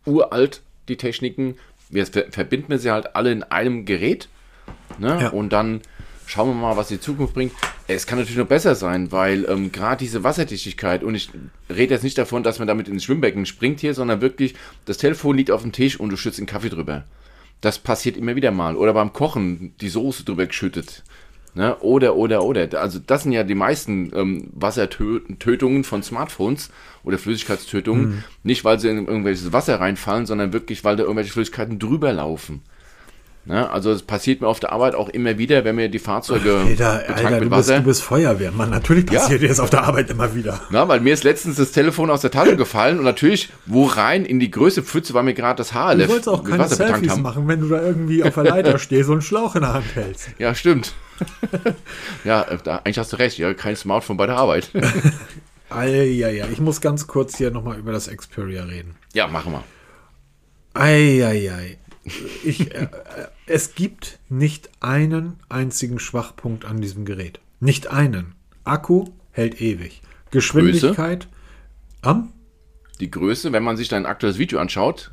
uralt, die Techniken. Wir ver verbinden wir sie halt alle in einem Gerät. Ne? Ja. Und dann schauen wir mal, was die Zukunft bringt. Es kann natürlich noch besser sein, weil ähm, gerade diese Wasserdichtigkeit, und ich rede jetzt nicht davon, dass man damit ins Schwimmbecken springt hier, sondern wirklich, das Telefon liegt auf dem Tisch und du schützt den Kaffee drüber. Das passiert immer wieder mal. Oder beim Kochen die Soße drüber geschüttet. Ne? Oder, oder, oder. Also das sind ja die meisten ähm, Wassertötungen von Smartphones oder Flüssigkeitstötungen. Mhm. Nicht, weil sie in irgendwelches Wasser reinfallen, sondern wirklich, weil da irgendwelche Flüssigkeiten drüber laufen. Ne? Also es passiert mir auf der Arbeit auch immer wieder, wenn mir die Fahrzeuge Peter, betankt Alter, mit du bist, du bist Feuerwehrmann. Natürlich Ja. passiert dir das auf der Arbeit immer wieder. Na, weil mir ist letztens das Telefon aus der Tasche gefallen und natürlich, wo rein in die größte Pfütze, weil mir gerade das Haar Du wolltest auch keine Wasser Selfies machen, wenn du da irgendwie auf der Leiter stehst und einen Schlauch in der Hand hältst. Ja, stimmt. ja, äh, da, eigentlich hast du recht. Ja, kein Smartphone bei der Arbeit. Eieiei, ich muss ganz kurz hier nochmal über das Xperia reden. ja, machen wir. Eieiei. Ich, äh, äh, es gibt nicht einen einzigen Schwachpunkt an diesem Gerät. Nicht einen. Akku hält ewig. Geschwindigkeit. Am? Die Größe, wenn man sich dein aktuelles Video anschaut,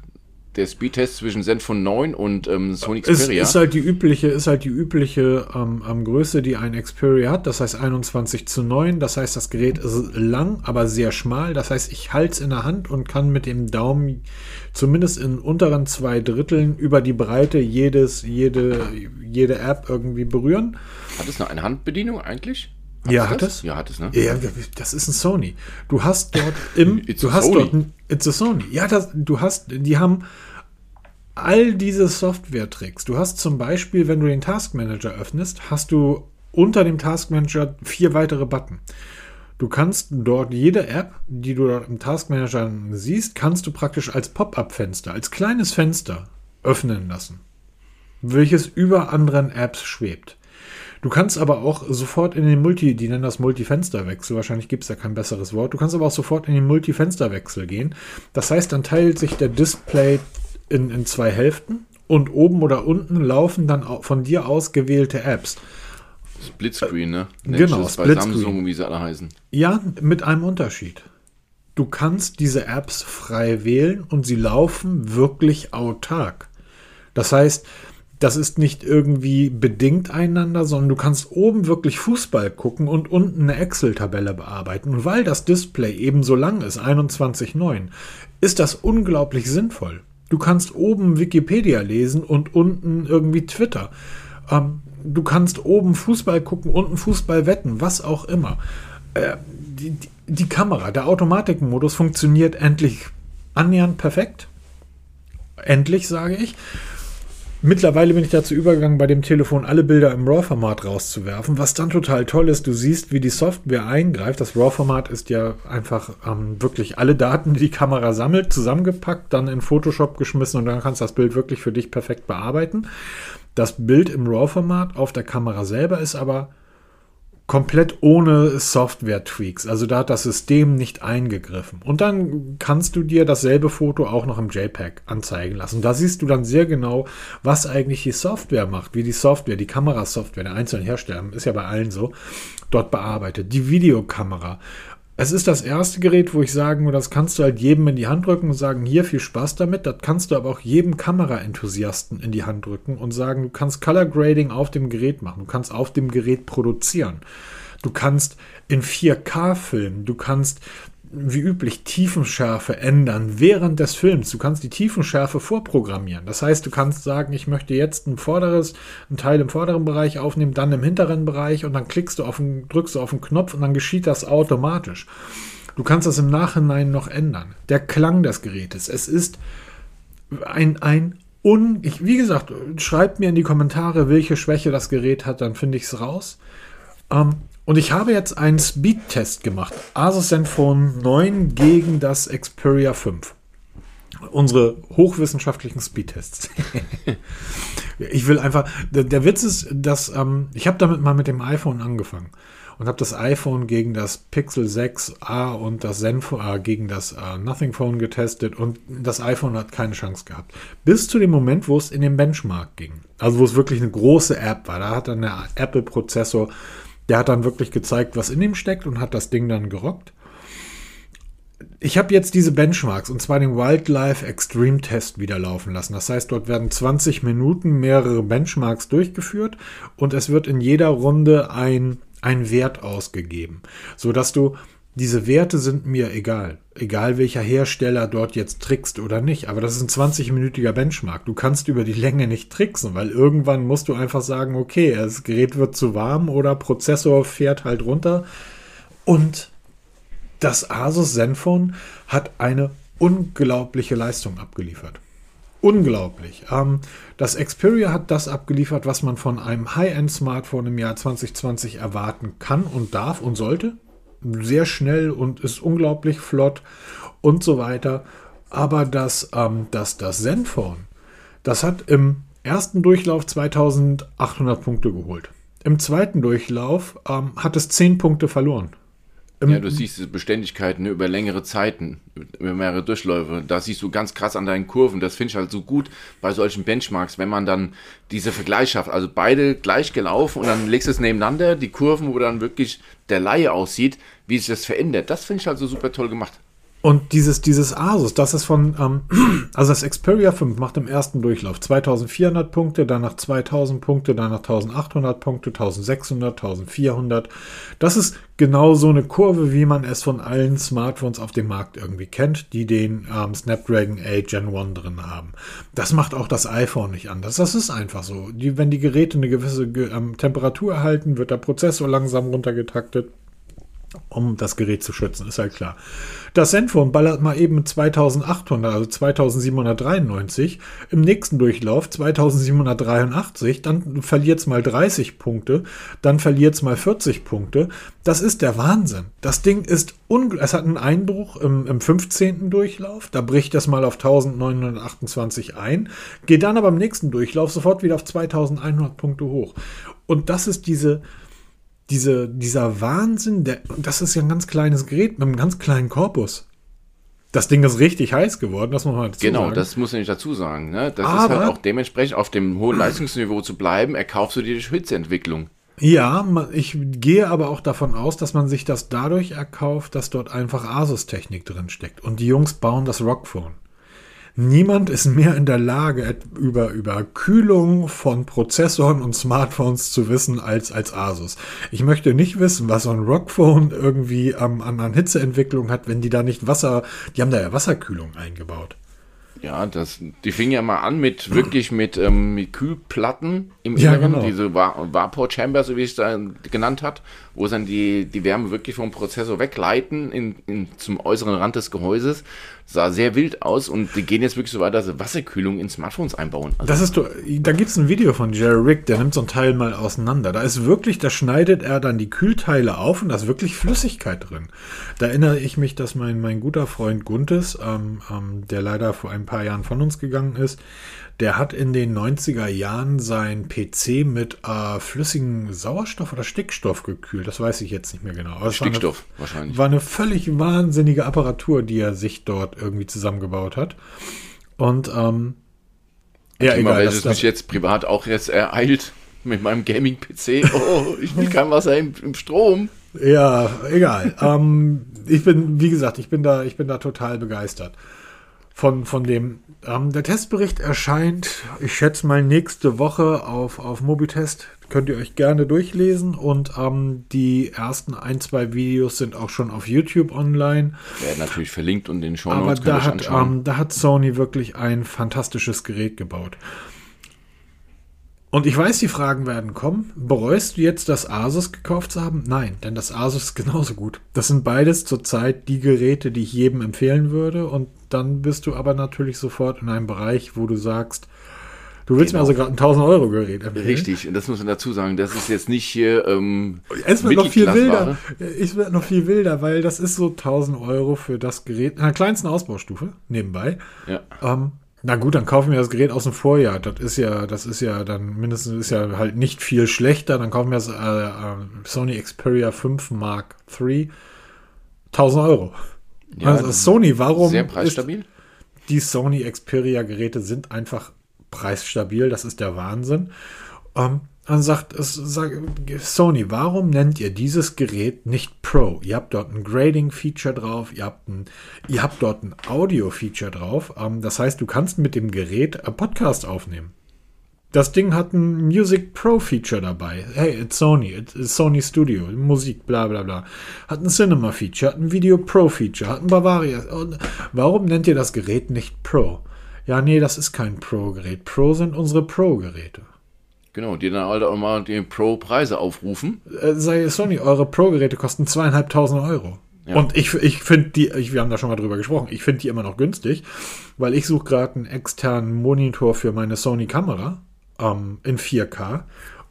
der Speedtest zwischen Zenfone 9 und ähm, Sony Ist, Xperia. ist halt die übliche, ist halt die übliche ähm, ähm, Größe, die ein Xperia hat. Das heißt 21 zu 9. Das heißt, das Gerät ist lang, aber sehr schmal. Das heißt, ich halte es in der Hand und kann mit dem Daumen zumindest in unteren zwei Dritteln über die Breite jedes, jede, jede App irgendwie berühren. hat es noch eine Handbedienung eigentlich? ja, es hat es? Ja, hat es, ne? Ja, das ist ein Sony. Du hast dort im, It's du a hast Sony. dort, ein, it's a Sony. Ja, das, du hast, die haben all diese Software-Tricks. Du hast zum Beispiel, wenn du den Task Manager öffnest, hast du unter dem Task Manager vier weitere Button. Du kannst dort jede App, die du dort im Task Manager siehst, kannst du praktisch als Pop-up-Fenster, als kleines Fenster öffnen lassen, welches über anderen Apps schwebt. Du kannst aber auch sofort in den Multi, die nennen das Multifensterwechsel, wahrscheinlich gibt es da kein besseres Wort. Du kannst aber auch sofort in den Multifensterwechsel gehen. Das heißt, dann teilt sich der Display in, in zwei Hälften und oben oder unten laufen dann von dir ausgewählte Apps. Splitscreen, ne? Genau, das bei Splitscreen. Samsung, wie sie alle heißen. Ja, mit einem Unterschied. Du kannst diese Apps frei wählen und sie laufen wirklich autark. Das heißt, das ist nicht irgendwie bedingt einander, sondern du kannst oben wirklich Fußball gucken und unten eine Excel-Tabelle bearbeiten. Und weil das Display eben so lang ist, 21,9, ist das unglaublich sinnvoll. Du kannst oben Wikipedia lesen und unten irgendwie Twitter. Ähm, du kannst oben Fußball gucken, unten Fußball wetten, was auch immer. Äh, die, die, die Kamera, der Automatikmodus funktioniert endlich annähernd perfekt. Endlich, sage ich. Mittlerweile bin ich dazu übergegangen, bei dem Telefon alle Bilder im RAW-Format rauszuwerfen, was dann total toll ist. Du siehst, wie die Software eingreift. Das RAW-Format ist ja einfach ähm, wirklich alle Daten, die die Kamera sammelt, zusammengepackt, dann in Photoshop geschmissen und dann kannst du das Bild wirklich für dich perfekt bearbeiten. Das Bild im RAW-Format auf der Kamera selber ist aber komplett ohne Software-Tweaks. Also da hat das System nicht eingegriffen. Und dann kannst du dir dasselbe Foto auch noch im JPEG anzeigen lassen. Da siehst du dann sehr genau, was eigentlich die Software macht, wie die Software, die Kamerasoftware der einzelnen Hersteller, ist ja bei allen so, dort bearbeitet. Die Videokamera, es ist das erste Gerät, wo ich sagen würde, das kannst du halt jedem in die Hand drücken und sagen, hier viel Spaß damit. Das kannst du aber auch jedem Kameraenthusiasten in die Hand drücken und sagen, du kannst Color Grading auf dem Gerät machen, du kannst auf dem Gerät produzieren. Du kannst in 4K filmen, du kannst wie üblich Tiefenschärfe ändern während des Films. Du kannst die Tiefenschärfe vorprogrammieren. Das heißt, du kannst sagen, ich möchte jetzt ein vorderes, ein Teil im vorderen Bereich aufnehmen, dann im hinteren Bereich und dann klickst du auf den, drückst du auf den Knopf und dann geschieht das automatisch. Du kannst das im Nachhinein noch ändern. Der Klang des Gerätes. Es ist ein, ein un, ich, wie gesagt, schreibt mir in die Kommentare, welche Schwäche das Gerät hat, dann finde ich es raus. Ähm, und ich habe jetzt einen Speed-Test gemacht. Asus Zenfone 9 gegen das Xperia 5. Unsere hochwissenschaftlichen Speedtests. ich will einfach, der, der Witz ist, dass ähm, ich habe damit mal mit dem iPhone angefangen und habe das iPhone gegen das Pixel 6a und das Zenfone äh, gegen das äh, Nothing Phone getestet und das iPhone hat keine Chance gehabt. Bis zu dem Moment, wo es in den Benchmark ging. Also wo es wirklich eine große App war. Da hat dann der Apple-Prozessor der hat dann wirklich gezeigt, was in ihm steckt und hat das Ding dann gerockt. Ich habe jetzt diese Benchmarks und zwar den Wildlife Extreme Test wieder laufen lassen. Das heißt, dort werden 20 Minuten mehrere Benchmarks durchgeführt und es wird in jeder Runde ein, ein Wert ausgegeben, sodass du diese Werte sind mir egal. Egal welcher Hersteller dort jetzt trickst oder nicht. Aber das ist ein 20-minütiger Benchmark. Du kannst über die Länge nicht tricksen, weil irgendwann musst du einfach sagen, okay, das Gerät wird zu warm oder Prozessor fährt halt runter. Und das Asus Zenfone hat eine unglaubliche Leistung abgeliefert. Unglaublich. Ähm, das Xperia hat das abgeliefert, was man von einem High-End-Smartphone im Jahr 2020 erwarten kann und darf und sollte sehr schnell und ist unglaublich flott und so weiter. Aber das, ähm, das, das Zenfone, das hat im ersten Durchlauf 2800 Punkte geholt. Im zweiten Durchlauf ähm, hat es 10 Punkte verloren. Ja, du siehst diese Beständigkeiten ne, über längere Zeiten, über mehrere Durchläufe. Da siehst du ganz krass an deinen Kurven. Das finde ich halt so gut bei solchen Benchmarks, wenn man dann diese Vergleich schafft. Also beide gleich gelaufen und dann legst du es nebeneinander, die Kurven, wo dann wirklich der Laie aussieht, wie sich das verändert. Das finde ich halt so super toll gemacht. Und dieses, dieses Asus, das ist von, ähm, also das Xperia 5 macht im ersten Durchlauf 2400 Punkte, danach 2000 Punkte, danach 1800 Punkte, 1600, 1400. Das ist genau so eine Kurve, wie man es von allen Smartphones auf dem Markt irgendwie kennt, die den ähm, Snapdragon 8 Gen 1 drin haben. Das macht auch das iPhone nicht anders. Das ist einfach so. Die, wenn die Geräte eine gewisse ähm, Temperatur erhalten, wird der Prozessor langsam runtergetaktet um das Gerät zu schützen, ist halt klar. Das Zenfone ballert mal eben 2800, also 2793, im nächsten Durchlauf 2783, dann verliert es mal 30 Punkte, dann verliert es mal 40 Punkte. Das ist der Wahnsinn. Das Ding ist, es hat einen Einbruch im, im 15. Durchlauf, da bricht es mal auf 1928 ein, geht dann aber im nächsten Durchlauf sofort wieder auf 2100 Punkte hoch. Und das ist diese, diese, dieser Wahnsinn, der, das ist ja ein ganz kleines Gerät mit einem ganz kleinen Korpus. Das Ding ist richtig heiß geworden, das muss man dazu genau, sagen. das muss ich nicht dazu sagen. Ne? Das Aber, ist halt auch dementsprechend auf dem hohen Leistungsniveau zu bleiben, erkaufst du dir die Hitzeentwicklung. Ja, ich gehe aber auch davon aus, dass man sich das dadurch erkauft, dass dort einfach Asus-Technik drin steckt. Und die Jungs bauen das Rockphone. Niemand ist mehr in der Lage, über, über Kühlung von Prozessoren und Smartphones zu wissen als, als Asus. Ich möchte nicht wissen, was so ein Rockphone irgendwie ähm, an, an Hitzeentwicklung hat, wenn die da nicht Wasser, die haben da ja Wasserkühlung eingebaut. Ja, das, die fing ja mal an mit wirklich mit, ähm, mit Kühlplatten im Ja, Inneren, genau. diese Va Vapor Chamber, so wie es da genannt hat, wo es dann die, die Wärme wirklich vom Prozessor wegleiten in, in, zum äußeren Rand des Gehäuses. Sah sehr wild aus und die gehen jetzt wirklich so weit, dass sie Wasserkühlung in Smartphones einbauen. Also, Das ist, da gibt es ein Video von Jerry Rick, der nimmt so ein Teil mal auseinander. Da ist wirklich, da schneidet er dann die Kühlteile auf und da ist wirklich Flüssigkeit drin. Da erinnere ich mich, dass mein, mein guter Freund Guntes, ähm, ähm, der leider vor ein paar Jahren von uns gegangen ist, der hat in den 90er Jahren sein PC mit äh, flüssigem Sauerstoff oder Stickstoff gekühlt. Das weiß ich jetzt nicht mehr genau. Aber es war eine- Stickstoff wahrscheinlich. war eine völlig wahnsinnige Apparatur, die er sich dort irgendwie zusammengebaut hat. Und ähm, ja, egal. welches Das, mich jetzt privat auch jetzt ereilt mit meinem Gaming-PC. Oh, ich will kein Wasser im, im Strom. ja, egal. ähm, ich bin, wie gesagt, ich bin da, ich bin da total begeistert von, von dem. Ähm, der Testbericht erscheint, ich schätze mal nächste Woche auf, auf Mobitest. Könnt ihr euch gerne durchlesen und ähm, die ersten ein, zwei Videos sind auch schon auf YouTube online. Werden natürlich verlinkt und in den Show Aber Notes ihr da hat, ähm, da hat Sony wirklich ein fantastisches Gerät gebaut. Und ich weiß, die Fragen werden kommen. Bereust du jetzt, das Asus gekauft zu haben? Nein, denn das Asus ist genauso gut. Das sind beides zurzeit die Geräte, die ich jedem empfehlen würde. Und dann bist du aber natürlich sofort in einem Bereich, wo du sagst, du willst Genau. mir also gerade ein 1000 Euro Gerät empfehlen. Richtig, und das muss man dazu sagen. Das ist jetzt nicht hier ähm, Es wird noch viel wilder. Es wird noch viel wilder, weil das ist so 1000 Euro für das Gerät in der kleinsten Ausbaustufe nebenbei. Ja. Ähm, na gut, dann kaufen wir das Gerät aus dem Vorjahr. Das ist ja, das ist ja dann mindestens ist ja halt nicht viel schlechter. Dann kaufen wir das äh, äh, Sony Xperia 5 Mark III. 1000 Euro. Ja, also Sony, warum Sehr ist, preisstabil. die Sony Xperia Geräte sind einfach preisstabil, das ist der Wahnsinn. Ähm, dann sagt es, sag, Sony, warum nennt ihr dieses Gerät nicht Pro? Ihr habt dort ein Grading-Feature drauf, ihr habt, ein, ihr habt dort ein Audio-Feature drauf. Ähm, das heißt, du kannst mit dem Gerät einen Podcast aufnehmen. Das Ding hat ein Music Pro Feature dabei. Hey, it's Sony, it's Sony Studio, Musik, bla bla bla. Hat ein Cinema Feature, hat ein Video Pro Feature, hat ein Bavaria. Und warum nennt ihr das Gerät nicht Pro? Ja, nee, das ist kein Pro-Gerät. Pro sind unsere Pro-Geräte. Genau, die dann halt auch mal die Pro-Preise aufrufen. Äh, sei Sony, eure Pro-Geräte kosten zweieinhalbtausend Euro. Ja. Und ich, ich finde die, ich, wir haben da schon mal drüber gesprochen, ich finde die immer noch günstig, weil ich suche gerade einen externen Monitor für meine Sony-Kamera ähm, in 4K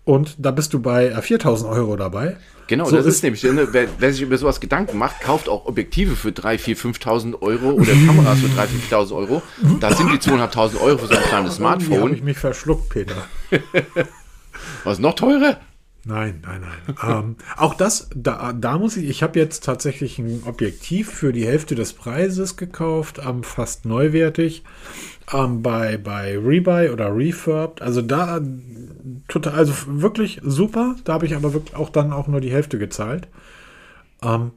und da bist du bei äh, 4000 Euro dabei. Genau, So das ist, ist- nämlich, ne, wer, wer sich über sowas Gedanken macht, kauft auch Objektive für 3.000, 4.000, 5.000 Euro oder Kameras für 3.000, 4.000 Euro. Da sind die 2.500 Euro für so ein kleines Irgendwie habe ich Smartphone. mich verschluckt, Peter. Was noch teurer? Nein, nein, nein. ähm, auch das, da, da muss ich, ich habe jetzt tatsächlich ein Objektiv für die Hälfte des Preises gekauft, ähm, fast neuwertig, ähm, bei, bei Rebuy oder Refurbed. Also da total, also wirklich super. Da habe ich aber wirklich auch dann auch nur die Hälfte gezahlt. Ähm,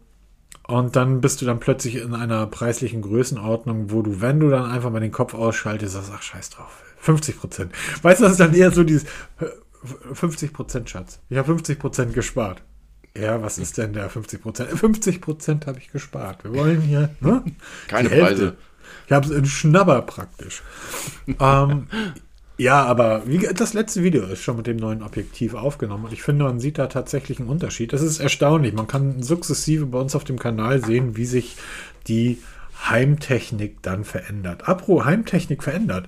und dann bist du dann plötzlich in einer preislichen Größenordnung, wo du, wenn du dann einfach mal den Kopf ausschaltest, sagst, ach, scheiß drauf. 50 Prozent. Weißt du, das ist dann eher so dieses 50 Prozent, Schatz. Ich habe 50 Prozent gespart. Ja, was ist denn der 50 Prozent? 50 Prozent habe ich gespart. Wir wollen hier, ne? Keine. Preise. Ich habe es in Schnabber praktisch. ähm, ja, aber wie, das letzte Video ist schon mit dem neuen Objektiv aufgenommen und ich finde, man sieht da tatsächlich einen Unterschied. Das ist erstaunlich. Man kann sukzessive bei uns auf dem Kanal sehen, wie sich die Heimtechnik dann verändert. Apro Heimtechnik verändert.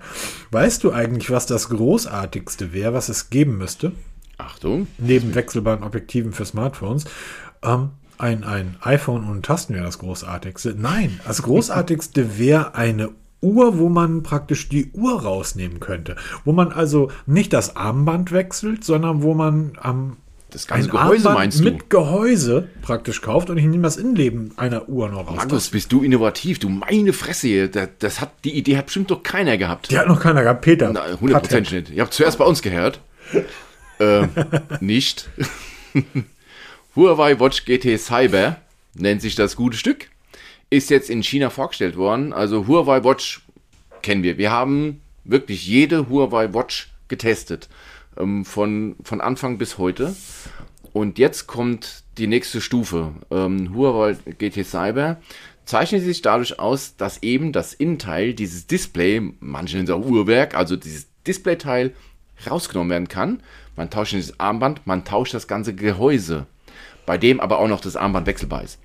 Weißt du eigentlich, was das Großartigste wäre, was es geben müsste? Achtung. neben wechselbaren Objektiven für Smartphones, ähm, ein, ein iPhone und Tasten wäre das Großartigste. Nein, das Großartigste wäre eine Uhr, wo man praktisch die Uhr rausnehmen könnte. Wo man also nicht das Armband wechselt, sondern wo man am Das ganze Gehäuse meinst du? mit Gehäuse praktisch kauft und ich nehme das Innenleben einer Uhr noch raus. Markus, bist du innovativ? Du meine Fresse hier. Das, das hat, die Idee hat bestimmt doch keiner gehabt. Die hat noch keiner gehabt. Peter. Na, 100% Patent. nicht. Ihr habt zuerst bei uns gehört. äh, nicht. Huawei Watch GT Cyber nennt sich das gute Stück. Ist jetzt in China vorgestellt worden. Also Huawei Watch kennen wir. Wir haben wirklich jede Huawei Watch getestet. Ähm, von, von Anfang bis heute. Und jetzt kommt die nächste Stufe. Ähm, Huawei GT Cyber zeichnet sich dadurch aus, dass eben das Innenteil, dieses Display, manche nennen es auch Uhrwerk, also dieses Displayteil rausgenommen werden kann. Man tauscht dieses Armband, man tauscht das ganze Gehäuse, bei dem aber auch noch das Armband wechselbar ist.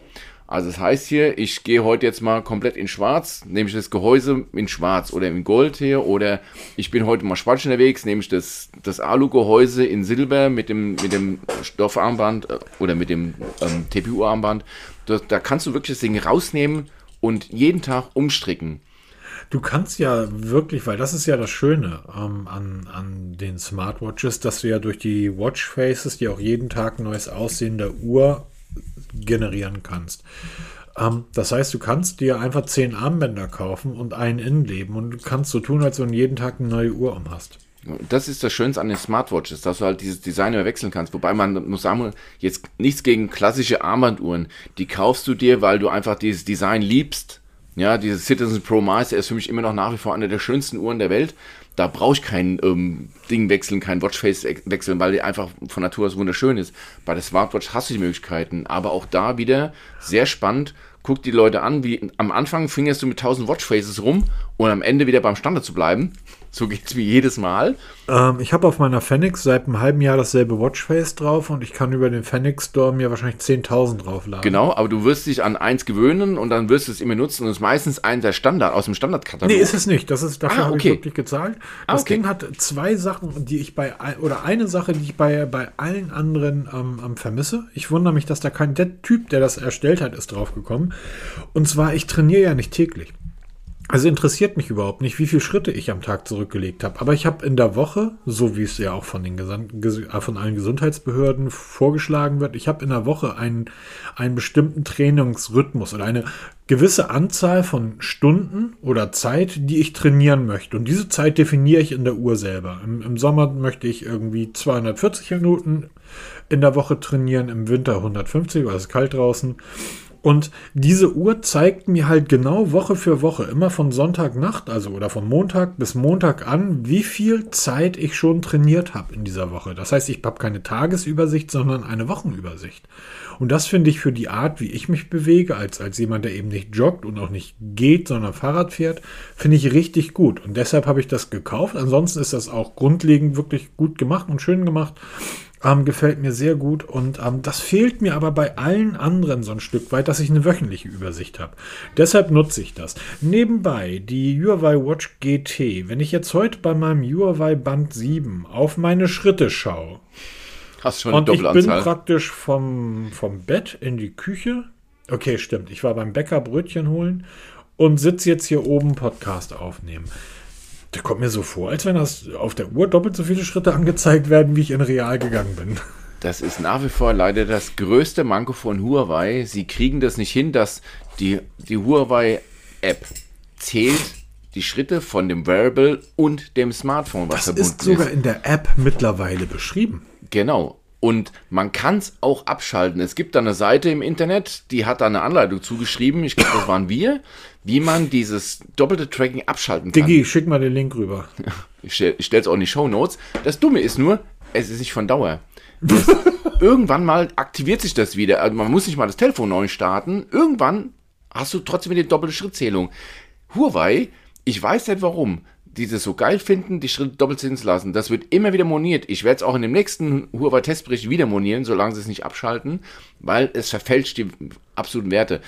Also das heißt hier, ich gehe heute jetzt mal komplett in schwarz, nehme ich das Gehäuse in schwarz oder in Gold hier oder ich bin heute mal schwarz unterwegs, nehme ich das, das Alu-Gehäuse in Silber mit dem, mit dem Stoffarmband äh, oder mit dem ähm, TPU-Armband. Da, da kannst du wirklich das Ding rausnehmen und jeden Tag umstricken. Du kannst ja wirklich, weil das ist ja das Schöne ähm, an, an den Smartwatches, dass du ja durch die Watchfaces, die auch jeden Tag neues Aussehen der Uhr generieren kannst. Ähm, das heißt, du kannst dir einfach zehn Armbänder kaufen und einen Innenleben und du kannst so tun, als wenn du jeden Tag eine neue Uhr um hast. Das ist das Schönste an den Smartwatches, dass du halt dieses Design wechseln kannst. Wobei man muss sagen, jetzt nichts gegen klassische Armbanduhren. Die kaufst du dir, weil du einfach dieses Design liebst. Ja, dieses Citizen Pro Mars, ist für mich immer noch nach wie vor eine der schönsten Uhren der Welt da brauche ich kein ähm, Ding wechseln, kein Watchface wechseln, weil die einfach von Natur aus wunderschön ist. Bei der Smartwatch hast du die Möglichkeiten, aber auch da wieder sehr spannend. Guck die Leute an, wie am Anfang fingerst du mit 1000 Watchfaces rum und am Ende wieder beim Standard zu bleiben. So geht es wie jedes Mal. Ähm, ich habe auf meiner Fenix seit einem halben Jahr dasselbe Watchface drauf und ich kann über den Fenix Store mir wahrscheinlich 10.000 draufladen. Genau, aber du wirst dich an eins gewöhnen und dann wirst du es immer nutzen und es ist meistens ein der Standard aus dem Standardkatalog. Nee, ist es nicht. Das ist, dafür ah, okay. habe ich wirklich gezahlt. Ah, das ah, okay. Ding hat zwei Sachen, die ich bei, oder eine Sache, die ich bei, bei allen anderen ähm, vermisse. Ich wundere mich, dass da kein der Typ, der das erstellt hat, ist draufgekommen. Und zwar, ich trainiere ja nicht täglich. Also interessiert mich überhaupt nicht, wie viele Schritte ich am Tag zurückgelegt habe. Aber ich habe in der Woche, so wie es ja auch von, den äh, von allen Gesundheitsbehörden vorgeschlagen wird, ich habe in der Woche einen, einen bestimmten Trainingsrhythmus oder eine gewisse Anzahl von Stunden oder Zeit, die ich trainieren möchte. Und diese Zeit definiere ich in der Uhr selber. Im, im Sommer möchte ich irgendwie 240 Minuten in der Woche trainieren, im Winter 150, weil es kalt draußen. Und diese Uhr zeigt mir halt genau Woche für Woche, immer von Sonntagnacht, also oder von Montag bis Montag an, wie viel Zeit ich schon trainiert habe in dieser Woche. Das heißt, ich habe keine Tagesübersicht, sondern eine Wochenübersicht. Und das finde ich für die Art, wie ich mich bewege, als, als jemand, der eben nicht joggt und auch nicht geht, sondern Fahrrad fährt, finde ich richtig gut. Und deshalb habe ich das gekauft. Ansonsten ist das auch grundlegend wirklich gut gemacht und schön gemacht. Ähm, gefällt mir sehr gut und ähm, das fehlt mir aber bei allen anderen so ein Stück weit, dass ich eine wöchentliche Übersicht habe. Deshalb nutze ich das. Nebenbei die Huawei Watch GT. Wenn ich jetzt heute bei meinem Huawei Band 7 auf meine Schritte schaue Hast schon und ich bin praktisch vom, vom Bett in die Küche. Okay, stimmt. Ich war beim Bäcker Brötchen holen und sitze jetzt hier oben Podcast aufnehmen. Der kommt mir so vor, als wenn das auf der Uhr doppelt so viele Schritte angezeigt werden, wie ich in real gegangen bin. Das ist nach wie vor leider das größte Manko von Huawei. Sie kriegen das nicht hin, dass die, die Huawei-App zählt die Schritte von dem Wearable und dem Smartphone, was das verbunden ist. Das ist sogar in der App mittlerweile beschrieben. Genau. Und man kann es auch abschalten. Es gibt da eine Seite im Internet, die hat da eine Anleitung zugeschrieben. Ich glaube, das waren wir, wie man dieses doppelte Tracking abschalten kann. Digi, schick mal den Link rüber. Ich stelle es auch in die Show Notes. Das Dumme ist nur, es ist nicht von Dauer. irgendwann mal aktiviert sich das wieder. Also man muss nicht mal das Telefon neu starten. Irgendwann hast du trotzdem wieder die doppelte Schrittzählung. Huawei, ich weiß nicht warum die das so geil finden, die Schritte doppelt sind lassen. Das wird immer wieder moniert. Ich werde es auch in dem nächsten Huawei-Testbericht wieder monieren, solange sie es nicht abschalten, weil es verfälscht die absoluten Werte.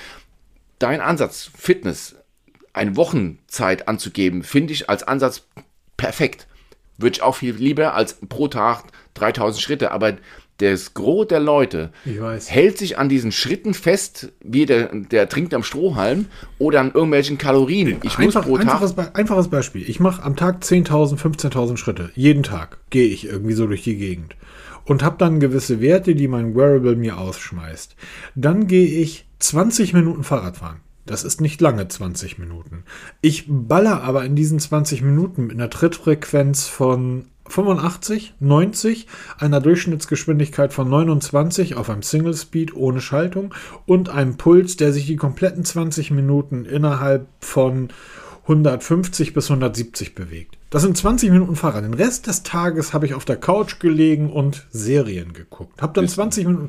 Dein Ansatz, Fitness, eine Wochenzeit anzugeben, finde ich als Ansatz perfekt. Würde ich auch viel lieber als pro Tag 3000 Schritte. Aber das Gros der Leute hält sich an diesen Schritten fest, wie der, der trinkt am Strohhalm oder an irgendwelchen Kalorien. Ich Einfach, muss pro einfaches, Tag. Einfaches Beispiel. Ich mache am Tag 10.000, 15.000 Schritte. Jeden Tag gehe ich irgendwie so durch die Gegend. Und habe dann gewisse Werte, die mein Wearable mir ausschmeißt. Dann gehe ich 20 Minuten Fahrrad fahren. Das ist nicht lange 20 Minuten. Ich baller aber in diesen 20 Minuten mit einer Trittfrequenz von 85, 90, einer Durchschnittsgeschwindigkeit von 29 auf einem Single Speed ohne Schaltung und einem Puls, der sich die kompletten 20 Minuten innerhalb von 150 bis 170 bewegt. Das sind 20 Minuten Fahrrad. Den Rest des Tages habe ich auf der Couch gelegen und Serien geguckt. Habe dann 20 Minuten.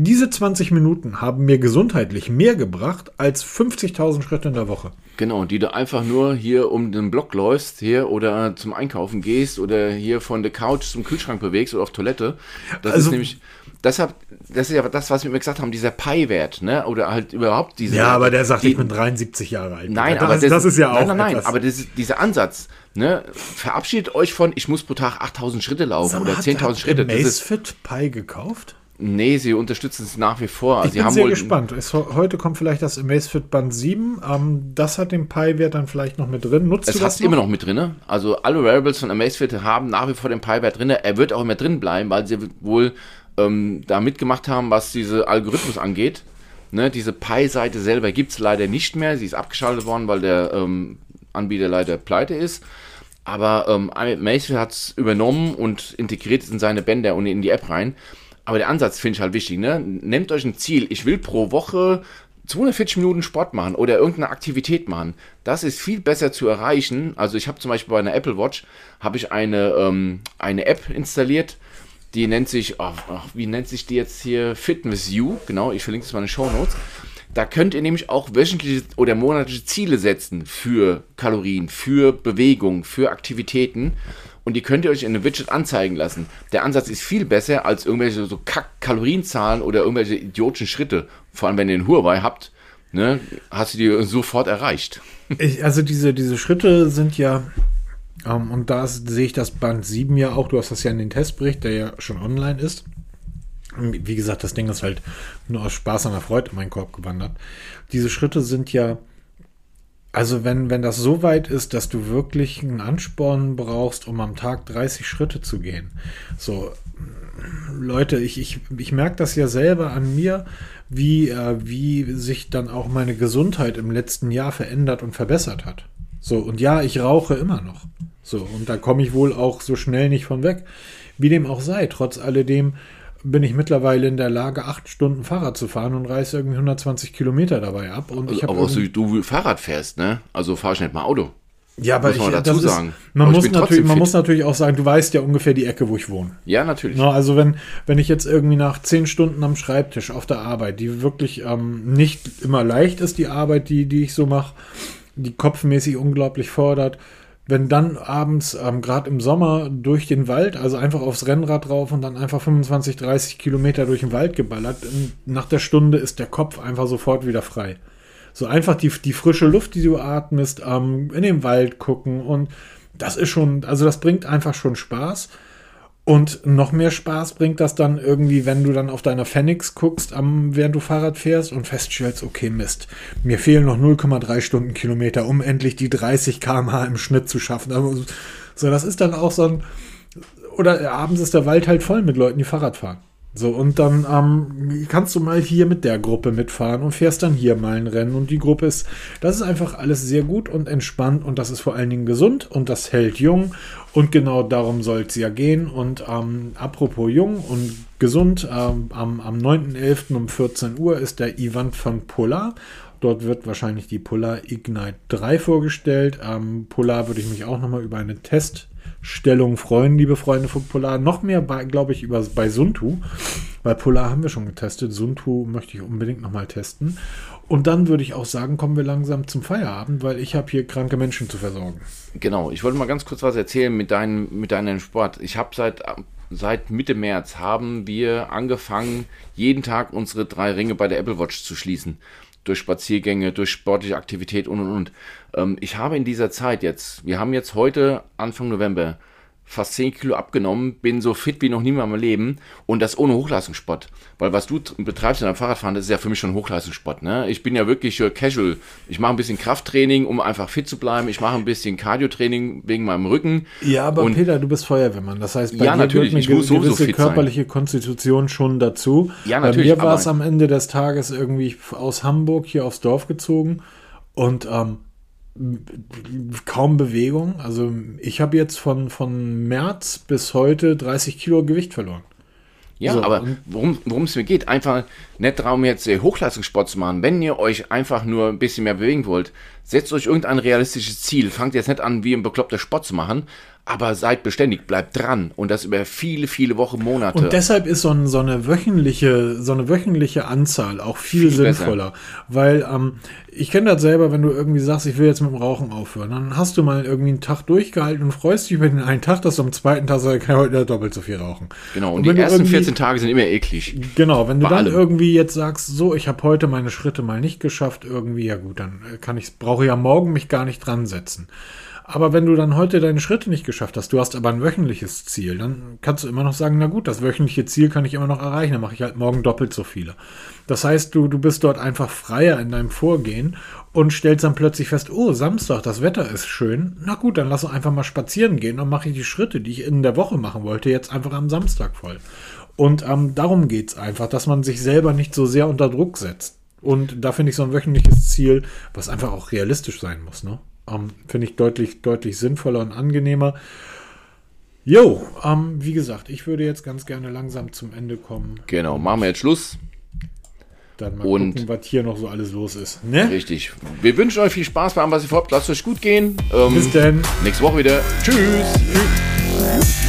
Diese 20 Minuten haben mir gesundheitlich mehr gebracht als 50.000 Schritte in der Woche. Genau, die du einfach nur hier um den Block läufst hier oder zum Einkaufen gehst oder hier von der Couch zum Kühlschrank bewegst oder auf Toilette. Das Also- ist nämlich, deshalb, das ist ja das, was wir immer gesagt haben, dieser Pi-Wert, ne? Oder halt überhaupt diese. Ja, aber der sagt, die, ich bin 73 Jahre alt. Nein, das, aber das, das ist ja auch. Nein, nein, nein, etwas- aber das, dieser Ansatz, ne? Verabschiedet euch von, ich muss pro Tag 8000 Schritte laufen mal, oder hat- 10.000 hat Schritte. Das ist, Amazfit Pi gekauft? Nee, sie unterstützen es nach wie vor. Ich sie bin haben sehr wohl, gespannt. Es, heute kommt vielleicht das Amazfit Band 7. Ähm, das hat den Pi-Wert dann vielleicht noch mit drin. Nutzt Es du das hast immer noch mit drin. Also alle Wearables von Amazfit haben nach wie vor den Pi-Wert drin. Er wird auch immer drin bleiben, weil sie wohl ähm, da mitgemacht haben, was diese Algorithmus angeht. Ne, diese Pi-Seite selber gibt es leider nicht mehr. Sie ist abgeschaltet worden, weil der ähm, Anbieter leider pleite ist. Aber ähm, Amazfit hat es übernommen und integriert es in seine Bänder und in die App rein. Aber der Ansatz finde ich halt wichtig. Ne? Nehmt euch ein Ziel. Ich will pro Woche 240 Minuten Sport machen oder irgendeine Aktivität machen. Das ist viel besser zu erreichen. Also ich habe zum Beispiel bei einer Apple Watch habe ich eine, ähm, eine App installiert, die nennt sich, ach, ach, wie nennt sich die jetzt hier? Fitness You. Genau, ich verlinke es mal in den Show Notes. Da könnt ihr nämlich auch wöchentliche oder monatliche Ziele setzen für Kalorien, für Bewegung, für Aktivitäten. Und die könnt ihr euch in einem Widget anzeigen lassen. Der Ansatz ist viel besser als irgendwelche so Kack-Kalorienzahlen oder irgendwelche idiotischen Schritte. Vor allem, wenn ihr einen Huawei habt, ne, hast du die sofort erreicht. Ich, also diese, diese Schritte sind ja, ähm, und da sehe ich das Band 7 ja auch, du hast das ja in den Testbericht, der ja schon online ist. Wie gesagt, das Ding ist halt nur aus Spaß an der Freude in meinen Korb gewandert. Diese Schritte sind ja, also wenn, wenn das so weit ist, dass du wirklich einen Ansporn brauchst, um am Tag 30 Schritte zu gehen. So, Leute, ich, ich, ich merke das ja selber an mir, wie, äh, wie sich dann auch meine Gesundheit im letzten Jahr verändert und verbessert hat. So, und ja, ich rauche immer noch. So, und da komme ich wohl auch so schnell nicht von weg. Wie dem auch sei, trotz alledem bin ich mittlerweile in der Lage, acht Stunden Fahrrad zu fahren und reiße irgendwie 10020 Kilometer dabei ab. Und ich Aber auch so wie du Fahrrad fährst, ne? Also fahr ich nicht mal Auto. ja, aber muss man ich, dazu das ist, sagen. man, Aber muss natürlich, man fit. muss natürlich auch sagen, du weißt ja ungefähr die Ecke, wo ich wohne. Ja, natürlich. Na, also wenn, wenn ich jetzt irgendwie nach zehn Stunden am Schreibtisch auf der Arbeit, die wirklich ähm, nicht immer leicht ist, die Arbeit, die, die ich so mache, die kopfmäßig unglaublich fordert, wenn dann abends, ähm, gerade im Sommer, durch den Wald, also einfach aufs Rennrad drauf und dann einfach 25, 30 Kilometer durch den Wald geballert, und nach der Stunde ist der Kopf einfach sofort wieder frei. So einfach die, die frische Luft, die du atmest, ähm, in den Wald gucken und das ist schon, also das bringt einfach schon Spaß. Und noch mehr Spaß bringt das dann irgendwie, wenn du dann auf deiner Phoenix guckst, am, während du Fahrrad fährst und feststellst, okay, Mist, mir fehlen noch 0,3 Stundenkilometer, um endlich die 30 km/h im Schnitt zu schaffen. Also, so, das ist dann auch so ein, oder abends ist der Wald halt voll mit Leuten, die Fahrrad fahren. So, und dann ähm, kannst du mal hier mit der Gruppe mitfahren und fährst dann hier mal ein Rennen. Und die Gruppe ist, das ist einfach alles sehr gut und entspannt und das ist vor allen Dingen gesund und das hält jung. Und genau darum soll es ja gehen. Und ähm, apropos jung und gesund, ähm, am, am 9.11. um 14 Uhr ist der Event von Polar. Dort wird wahrscheinlich die Polar Ignite 3 vorgestellt. Ähm, Polar würde ich mich auch nochmal über eine Teststellung freuen, liebe Freunde von Polar. Noch mehr, glaube ich, über, bei Suntu. Weil Polar haben wir schon getestet. Suntu möchte ich unbedingt nochmal testen. Und dann würde ich auch sagen, kommen wir langsam zum Feierabend, weil ich habe hier kranke Menschen zu versorgen. Genau, ich wollte mal ganz kurz was erzählen mit, deinem mit deinem Sport. Ich habe seit, seit Mitte März haben wir angefangen, jeden Tag unsere drei Ringe bei der Apple Watch zu schließen. Durch Spaziergänge, durch sportliche Aktivität und und und. Ähm, ich habe in dieser Zeit jetzt, wir haben jetzt heute Anfang November fast 10 Kilo abgenommen, bin so fit wie noch nie in meinem Leben und das ohne Hochleistungssport. Weil was du betreibst in deinem Fahrradfahren, das ist ja für mich schon Hochleistungssport. Ne? Ich bin ja wirklich äh, casual. Ich mache ein bisschen Krafttraining, um einfach fit zu bleiben. Ich mache ein bisschen Cardio-Training wegen meinem Rücken. Ja, aber Und- Peter, du bist Feuerwehrmann. Das heißt, bei Ja, dir natürlich, gehört ich eine muss sowieso gewisse fit sein. körperliche Konstitution schon dazu. Ja, bei natürlich, mir war es am Ende des Tages irgendwie aus Hamburg hier aufs Dorf gezogen und ähm, kaum Bewegung. Also ich habe jetzt von, von März bis heute 30 Kilo Gewicht verloren. Ja, So, aber worum es mir geht, einfach nicht darum, jetzt äh, Hochleistungssport zu machen. Wenn ihr euch einfach nur ein bisschen mehr bewegen wollt, setzt euch irgendein realistisches Ziel. Fangt jetzt nicht an, wie ein bekloppter Sport zu machen, aber seid beständig, bleibt dran. Und das über viele, viele Wochen, Monate. Und deshalb ist so, ein, so eine wöchentliche, so eine wöchentliche Anzahl auch viel, Viel besser. sinnvoller. Weil ähm, ich kenne das selber, wenn du irgendwie sagst, ich will jetzt mit dem Rauchen aufhören, dann hast du mal irgendwie einen Tag durchgehalten und freust dich über den einen Tag, dass du am zweiten Tag sagst, ich kann heute doppelt so viel rauchen. genau, und, Und die du ersten irgendwie- 14 Tage sind immer eklig. Genau, wenn du Bei dann allem. irgendwie jetzt sagst, so, ich habe heute meine Schritte mal nicht geschafft, irgendwie, ja gut, dann äh, kann ich, brauche ich ja morgen mich gar nicht dran setzen. Aber wenn du dann heute deine Schritte nicht geschafft hast, du hast aber ein wöchentliches Ziel, dann kannst du immer noch sagen, na gut, das wöchentliche Ziel kann ich immer noch erreichen, dann mache ich halt morgen doppelt so viele. Das heißt, du, du bist dort einfach freier in deinem Vorgehen und stellst dann plötzlich fest, oh, Samstag, das Wetter ist schön. Na gut, dann lass uns einfach mal spazieren gehen und mache ich die Schritte, die ich in der Woche machen wollte, jetzt einfach am Samstag voll. Und ähm, darum geht's einfach, dass man sich selber nicht so sehr unter Druck setzt. Und da finde ich so ein wöchentliches Ziel, was einfach auch realistisch sein muss, ne? Ähm, finde ich deutlich, deutlich sinnvoller und angenehmer. Jo, ähm, wie gesagt, ich würde jetzt ganz gerne langsam zum Ende kommen. Genau, machen wir jetzt Schluss. Dann mal Und- gucken, was hier noch so alles los ist. Ne? Richtig. Wir wünschen euch viel Spaß bei allem, was ihr vorhabt. Lasst euch gut gehen. Ähm, Bis denn. nächste Woche wieder. Tschüss.